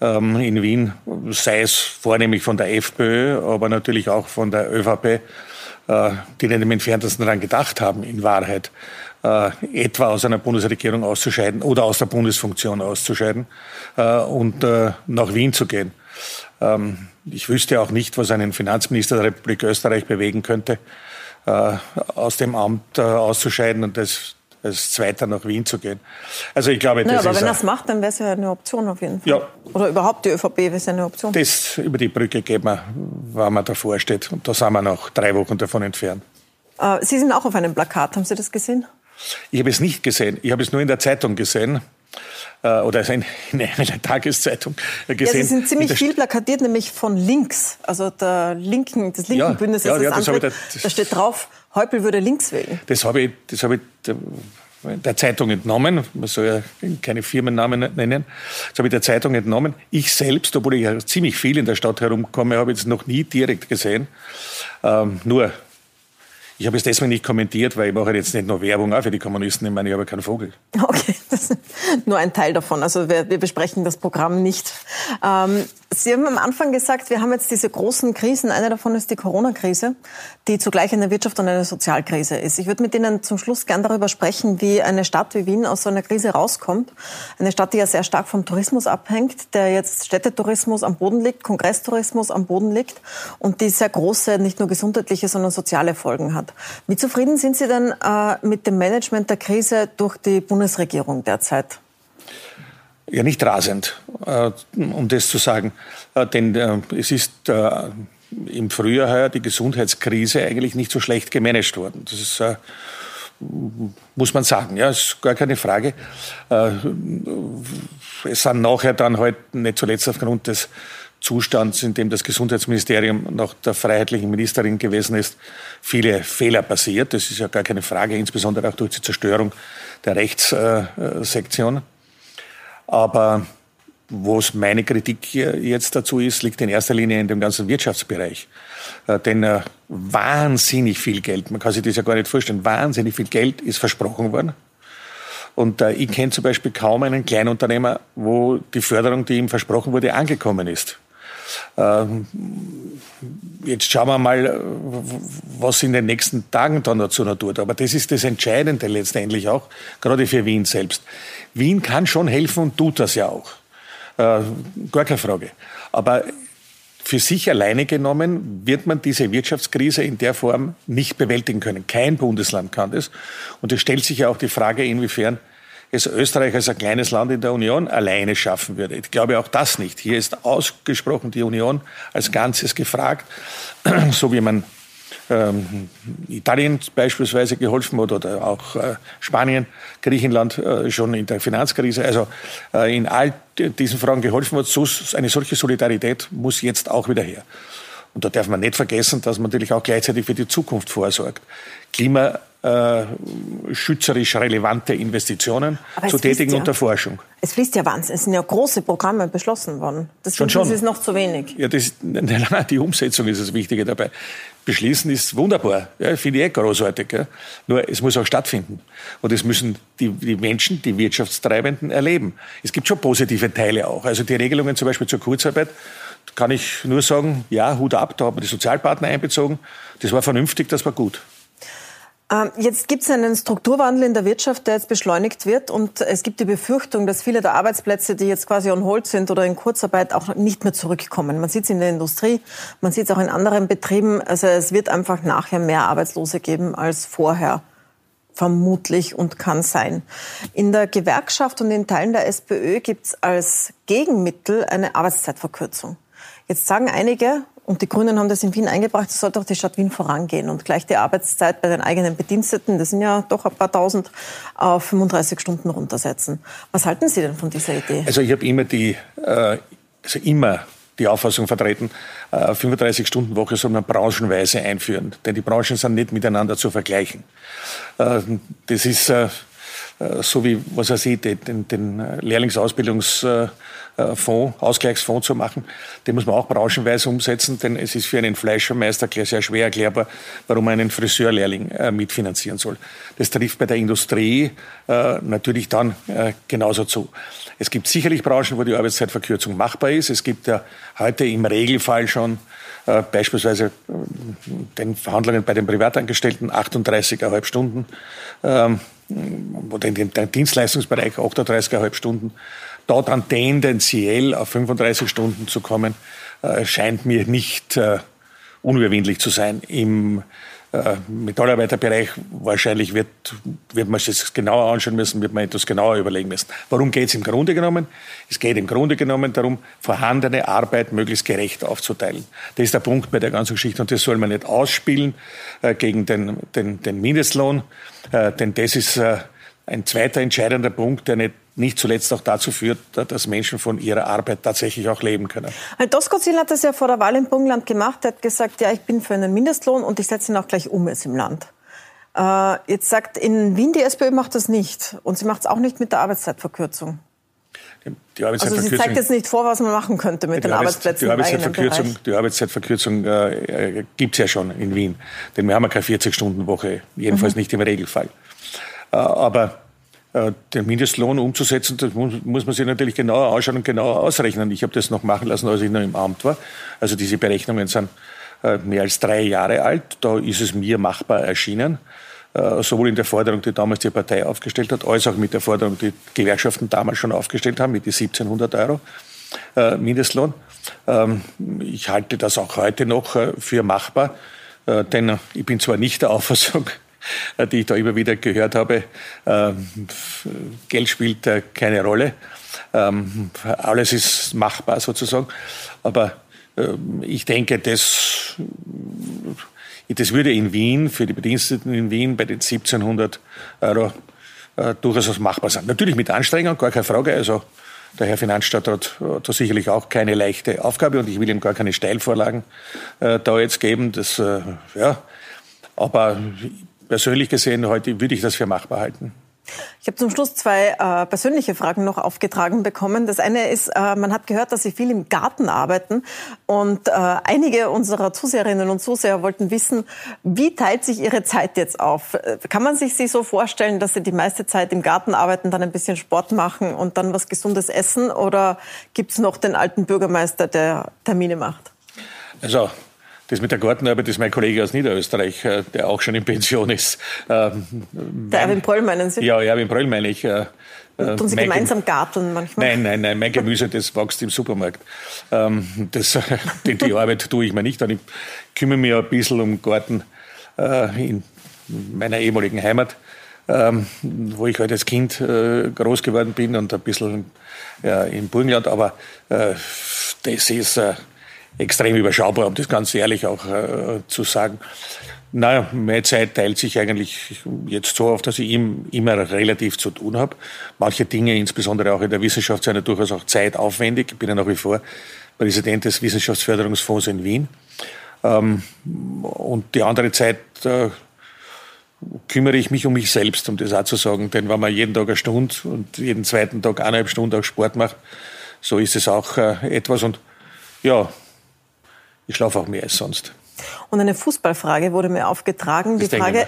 ähm, in Wien, sei es vornehmlich von der FPÖ, aber natürlich auch von der ÖVP, äh, die nicht im entferntesten daran gedacht haben, in Wahrheit etwa aus einer Bundesregierung auszuscheiden oder aus der Bundesfunktion auszuscheiden und nach Wien zu gehen. Ähm, ich wüsste auch nicht, was einen Finanzminister der Republik Österreich bewegen könnte, aus dem Amt auszuscheiden und das als Zweiter nach Wien zu gehen. Also ich glaube, naja, das aber wenn er es macht, dann wäre es ja eine Option auf jeden Fall. Ja. Oder überhaupt die ÖVP wäre es eine Option. Das über die Brücke geben wir, wenn man davor steht. Und da sind wir noch drei Wochen davon entfernt. Äh, Sie sind auch auf einem Plakat, haben Sie das gesehen? Ich habe es nicht gesehen. Ich habe es nur in der Zeitung gesehen äh, oder in, in einer Tageszeitung gesehen. Ja, sie sind ziemlich viel plakatiert, nämlich von links, also der linken, des linken ja, Bündnisses. Ja, ja, das das da, da steht drauf, Häupl würde links wählen. Das habe ich, das habe ich der Zeitung entnommen. Man soll ja keine Firmennamen nennen. Das habe ich der Zeitung entnommen. Ich selbst, obwohl ich ja ziemlich viel in der Stadt herumkomme, habe es noch nie direkt gesehen. Ähm, nur ich habe es deswegen nicht kommentiert, weil ich mache jetzt nicht nur Werbung auch für die Kommunisten. Ich meine, ich habe keinen Vogel. Okay, nur ein Teil davon. Also wir, wir besprechen das Programm nicht. Ähm, Sie haben am Anfang gesagt, wir haben jetzt diese großen Krisen. Eine davon ist die Corona-Krise, die zugleich eine Wirtschaft und eine Sozialkrise ist. Ich würde mit Ihnen zum Schluss gern darüber sprechen, wie eine Stadt wie Wien aus so einer Krise rauskommt. Eine Stadt, die ja sehr stark vom Tourismus abhängt, der jetzt Städtetourismus am Boden liegt, Kongresstourismus am Boden liegt und die sehr große, nicht nur gesundheitliche, sondern soziale Folgen hat. Wie zufrieden sind Sie denn äh, mit dem Management der Krise durch die Bundesregierung derzeit? Ja, nicht rasend, äh, um das zu sagen. Äh, denn äh, es ist im Frühjahr heuer die Gesundheitskrise eigentlich nicht so schlecht gemanagt worden. Das ist, muss man sagen, ja, ist gar keine Frage. Es sind nachher dann halt nicht zuletzt aufgrund des Zustands, in dem das Gesundheitsministerium nach der freiheitlichen Ministerin gewesen ist, viele Fehler passiert. Das ist ja gar keine Frage, insbesondere auch durch die Zerstörung der Rechtssektion. Aber wo es meine Kritik jetzt dazu ist, liegt in erster Linie in dem ganzen Wirtschaftsbereich. Äh, denn äh, wahnsinnig viel Geld, man kann sich das ja gar nicht vorstellen, wahnsinnig viel Geld ist versprochen worden. Und äh, ich kenne zum Beispiel kaum einen Kleinunternehmer, wo die Förderung, die ihm versprochen wurde, angekommen ist. Ähm, jetzt schauen wir mal, was in den nächsten Tagen dann dazu noch tut. Aber das ist das Entscheidende letztendlich auch, gerade für Wien selbst. Wien kann schon helfen und tut das ja auch. Äh, gar keine Frage. Aber für sich alleine genommen wird man diese Wirtschaftskrise in der Form nicht bewältigen können. Kein Bundesland kann das. Und es stellt sich ja auch die Frage, inwiefern es Österreich als ein kleines Land in der Union alleine schaffen würde. Ich glaube auch das nicht. Hier ist ausgesprochen die Union als Ganzes gefragt, so wie man ähm, Italien beispielsweise geholfen hat oder auch äh, Spanien, Griechenland äh, schon in der Finanzkrise. Also äh, in all diesen Fragen geholfen hat. So, eine solche Solidarität muss jetzt auch wieder her. Und da darf man nicht vergessen, dass man natürlich auch gleichzeitig für die Zukunft vorsorgt. Klima äh, schützerisch relevante Investitionen zu tätigen ja, unter Forschung. Es fließt ja wahnsinnig. Es sind ja große Programme beschlossen worden. Das, schon, schon. ist noch zu wenig. Ja, das, die Umsetzung ist das Wichtige dabei. Beschließen ist wunderbar, ja, finde ich eh großartig. Ja. Nur es muss auch stattfinden. Und es müssen die, die Menschen, die Wirtschaftstreibenden erleben. Es gibt schon positive Teile auch. Also die Regelungen zum Beispiel zur Kurzarbeit kann ich nur sagen, ja, Hut ab, da haben wir die Sozialpartner einbezogen. Das war vernünftig, das war gut. Ähm, jetzt gibt es einen Strukturwandel in der Wirtschaft, der jetzt beschleunigt wird. Und es gibt die Befürchtung, dass viele der Arbeitsplätze, die jetzt quasi on hold sind oder in Kurzarbeit, auch nicht mehr zurückkommen. Man sieht es in der Industrie, man sieht es auch in anderen Betrieben. Also es wird einfach nachher mehr Arbeitslose geben als vorher. Vermutlich und kann sein. In der Gewerkschaft und in Teilen der SPÖ gibt es als Gegenmittel eine Arbeitszeitverkürzung. Jetzt sagen einige, und die Grünen haben das in Wien eingebracht, es sollte auch die Stadt Wien vorangehen und gleich die Arbeitszeit bei den eigenen Bediensteten, das sind ja doch ein paar tausend, auf 35 Stunden runtersetzen. Was halten Sie denn von dieser Idee? Also ich habe immer die, äh, also immer die Auffassung vertreten, 35-Stunden-Woche äh, soll man branchenweise einführen. Denn die Branchen sind nicht miteinander zu vergleichen. Äh, das ist so wie, was er sieht, den, den Lehrlingsausbildungs- äh, Fonds, Ausgleichsfonds zu machen. Den muss man auch branchenweise umsetzen, denn es ist für einen Fleischermeister sehr schwer erklärbar, warum man einen Friseurlehrling äh, mitfinanzieren soll. Das trifft bei der Industrie äh, natürlich dann genauso zu. Es gibt sicherlich Branchen, wo die Arbeitszeitverkürzung machbar ist. Es gibt ja heute im Regelfall schon beispielsweise den Verhandlungen bei den Privatangestellten 38,5 Stunden ähm, oder in dem Dienstleistungsbereich 38,5 Stunden da dann tendenziell auf 35 Stunden zu kommen, äh, scheint mir nicht äh, unüberwindlich zu sein. Im äh, Metallarbeiterbereich wahrscheinlich wird, wird man sich das genauer anschauen müssen, wird man etwas genauer überlegen müssen. Worum geht es im Grunde genommen? Es geht im Grunde genommen darum, vorhandene Arbeit möglichst gerecht aufzuteilen. Das ist der Punkt bei der ganzen Geschichte und das soll man nicht ausspielen äh, gegen den, den, den Mindestlohn, äh, denn das ist äh, ein zweiter entscheidender Punkt, der nicht nicht zuletzt auch dazu führt, dass Menschen von ihrer Arbeit tatsächlich auch leben können. Herr Doskozil hat das ja vor der Wahl im Burgenland gemacht. Er hat gesagt, ja, ich bin für einen Mindestlohn und ich setze ihn auch gleich um jetzt im Land. Äh, jetzt sagt in Wien, die SPÖ macht das nicht. Und sie macht es auch nicht mit der Arbeitszeitverkürzung. Die also sie zeigt jetzt nicht vor, was man machen könnte mit den Arbeitsplätzen die Arbeitszeitverkürzung, Die Arbeitszeitverkürzung äh, äh gibt es ja schon in Wien. Denn wir haben ja keine 40-Stunden-Woche, jedenfalls mhm. nicht im Regelfall. Äh, aber den Mindestlohn umzusetzen, das muss, man sich natürlich genauer anschauen und genauer ausrechnen. Ich habe das noch machen lassen, als ich noch im Amt war. Also diese Berechnungen sind äh, mehr als drei Jahre alt. Da ist es mir machbar erschienen äh, sowohl in der Forderung, die damals die Partei aufgestellt hat, als auch mit der Forderung, die Gewerkschaften damals schon aufgestellt haben, mit die 1700 Euro Mindestlohn. Ähm, ich halte das auch heute noch für machbar, denn ich bin zwar nicht der Auffassung, äh, die ich da immer wieder gehört habe. Ähm, Geld spielt äh, keine Rolle. Ähm, alles ist machbar sozusagen. Aber ähm, ich denke, das, das würde in Wien, für die Bediensteten in Wien bei den 1700 Euro äh, durchaus machbar sein. Natürlich mit Anstrengung, gar keine Frage. Also der Herr Finanzstadtrat hat da sicherlich auch keine leichte Aufgabe und ich will ihm gar keine Steilvorlagen äh, da jetzt geben. Das, äh, ja, aber persönlich gesehen heute würde ich das für machbar halten. Ich habe zum Schluss zwei äh, persönliche Fragen noch aufgetragen bekommen. Das eine ist, äh, man hat gehört, dass Sie viel im Garten arbeiten und äh, einige unserer Zuseherinnen und Zuseher wollten wissen, wie teilt sich Ihre Zeit jetzt auf? Äh, kann man sich Sie so vorstellen, dass Sie die meiste Zeit im Garten arbeiten, dann ein bisschen Sport machen und dann was Gesundes essen oder gibt es noch den alten Bürgermeister, der Termine macht? Also das mit der Gartenarbeit ist mein Kollege aus Niederösterreich, äh, der auch schon in Pension ist. Ähm, der Erwin Pröll meinen Sie? Ja, Erwin Pröll meine ich. Äh, und tun Sie gemeinsam garteln manchmal? Nein, nein, nein, mein Gemüse, das wächst im Supermarkt. Ähm, das, die, die Arbeit tue ich mir nicht an. Ich kümmere mich ein bisschen um Garten äh, in meiner ehemaligen Heimat, ähm, wo ich halt als Kind groß geworden bin und ein bisschen im Burgenland. Aber das ist extrem überschaubar, um das ganz ehrlich auch äh, zu sagen. Naja, meine Zeit teilt sich eigentlich jetzt so auf, dass ich immer relativ zu tun habe. Manche Dinge, insbesondere auch in der Wissenschaft, sind ja durchaus auch zeitaufwendig. Ich bin ja nach wie vor Präsident des Wissenschaftsförderungsfonds in Wien. Ähm, und die andere Zeit äh, kümmere ich mich um mich selbst, um das auch zu sagen. Denn wenn man jeden Tag eine Stunde und jeden zweiten Tag eineinhalb Stunden auch Sport macht, so ist es auch äh, etwas. Und ja, ich schlafe auch mehr als sonst. Und eine Fußballfrage wurde mir aufgetragen. Die Frage,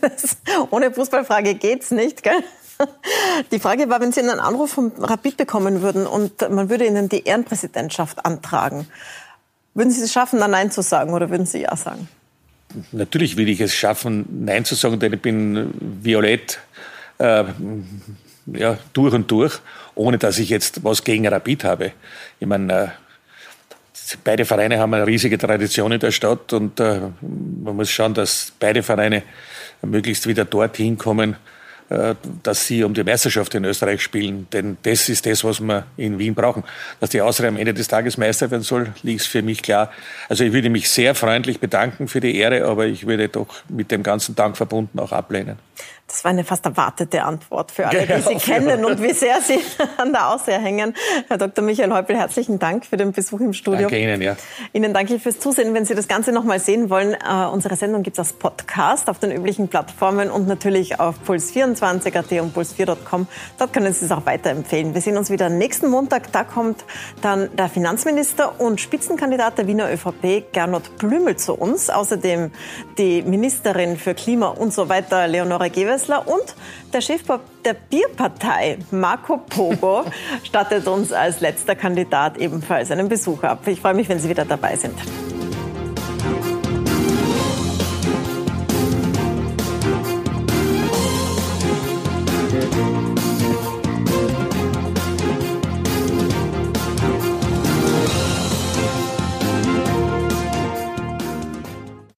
ohne Fußballfrage geht's nicht, gell? Die Frage war, wenn Sie einen Anruf vom Rapid bekommen würden und man würde Ihnen die Ehrenpräsidentschaft antragen, würden Sie es schaffen, da Nein zu sagen oder würden Sie Ja sagen? Natürlich würde ich es schaffen, Nein zu sagen, denn ich bin violett äh, ja, durch und durch, ohne dass ich jetzt was gegen Rapid habe. Ich meine, äh, beide Vereine haben eine riesige Tradition in der Stadt und äh, man muss schauen, dass beide Vereine möglichst wieder dorthin kommen, äh, dass sie um die Meisterschaft in Österreich spielen. Denn das ist das, was wir in Wien brauchen. Dass die Austria am Ende des Tages Meister werden soll, liegt für mich klar. Also ich würde mich sehr freundlich bedanken für die Ehre, aber ich würde doch mit dem ganzen Dank verbunden auch ablehnen. Das war eine fast erwartete Antwort für alle, die Sie kennen und wie sehr Sie an der Aussehen hängen. Herr Dr. Michael Häupl, herzlichen Dank für den Besuch im Studio. Danke Ihnen, ja. Ihnen danke fürs Zusehen. Wenn Sie das Ganze noch mal sehen wollen, äh, unsere Sendung gibt es als Podcast auf den üblichen Plattformen und natürlich auf puls24.at und puls4.com. Dort können Sie es auch weiterempfehlen. Wir sehen uns wieder nächsten Montag. Da kommt dann der Finanzminister und Spitzenkandidat der Wiener ÖVP, Gernot Blümel, zu uns. Außerdem die Ministerin für Klima und so weiter, Leonore Gewes Gewessler und der Chef der Bierpartei, Marco Pogo, stattet uns als letzter Kandidat ebenfalls einen Besuch ab. Ich freue mich, wenn Sie wieder dabei sind.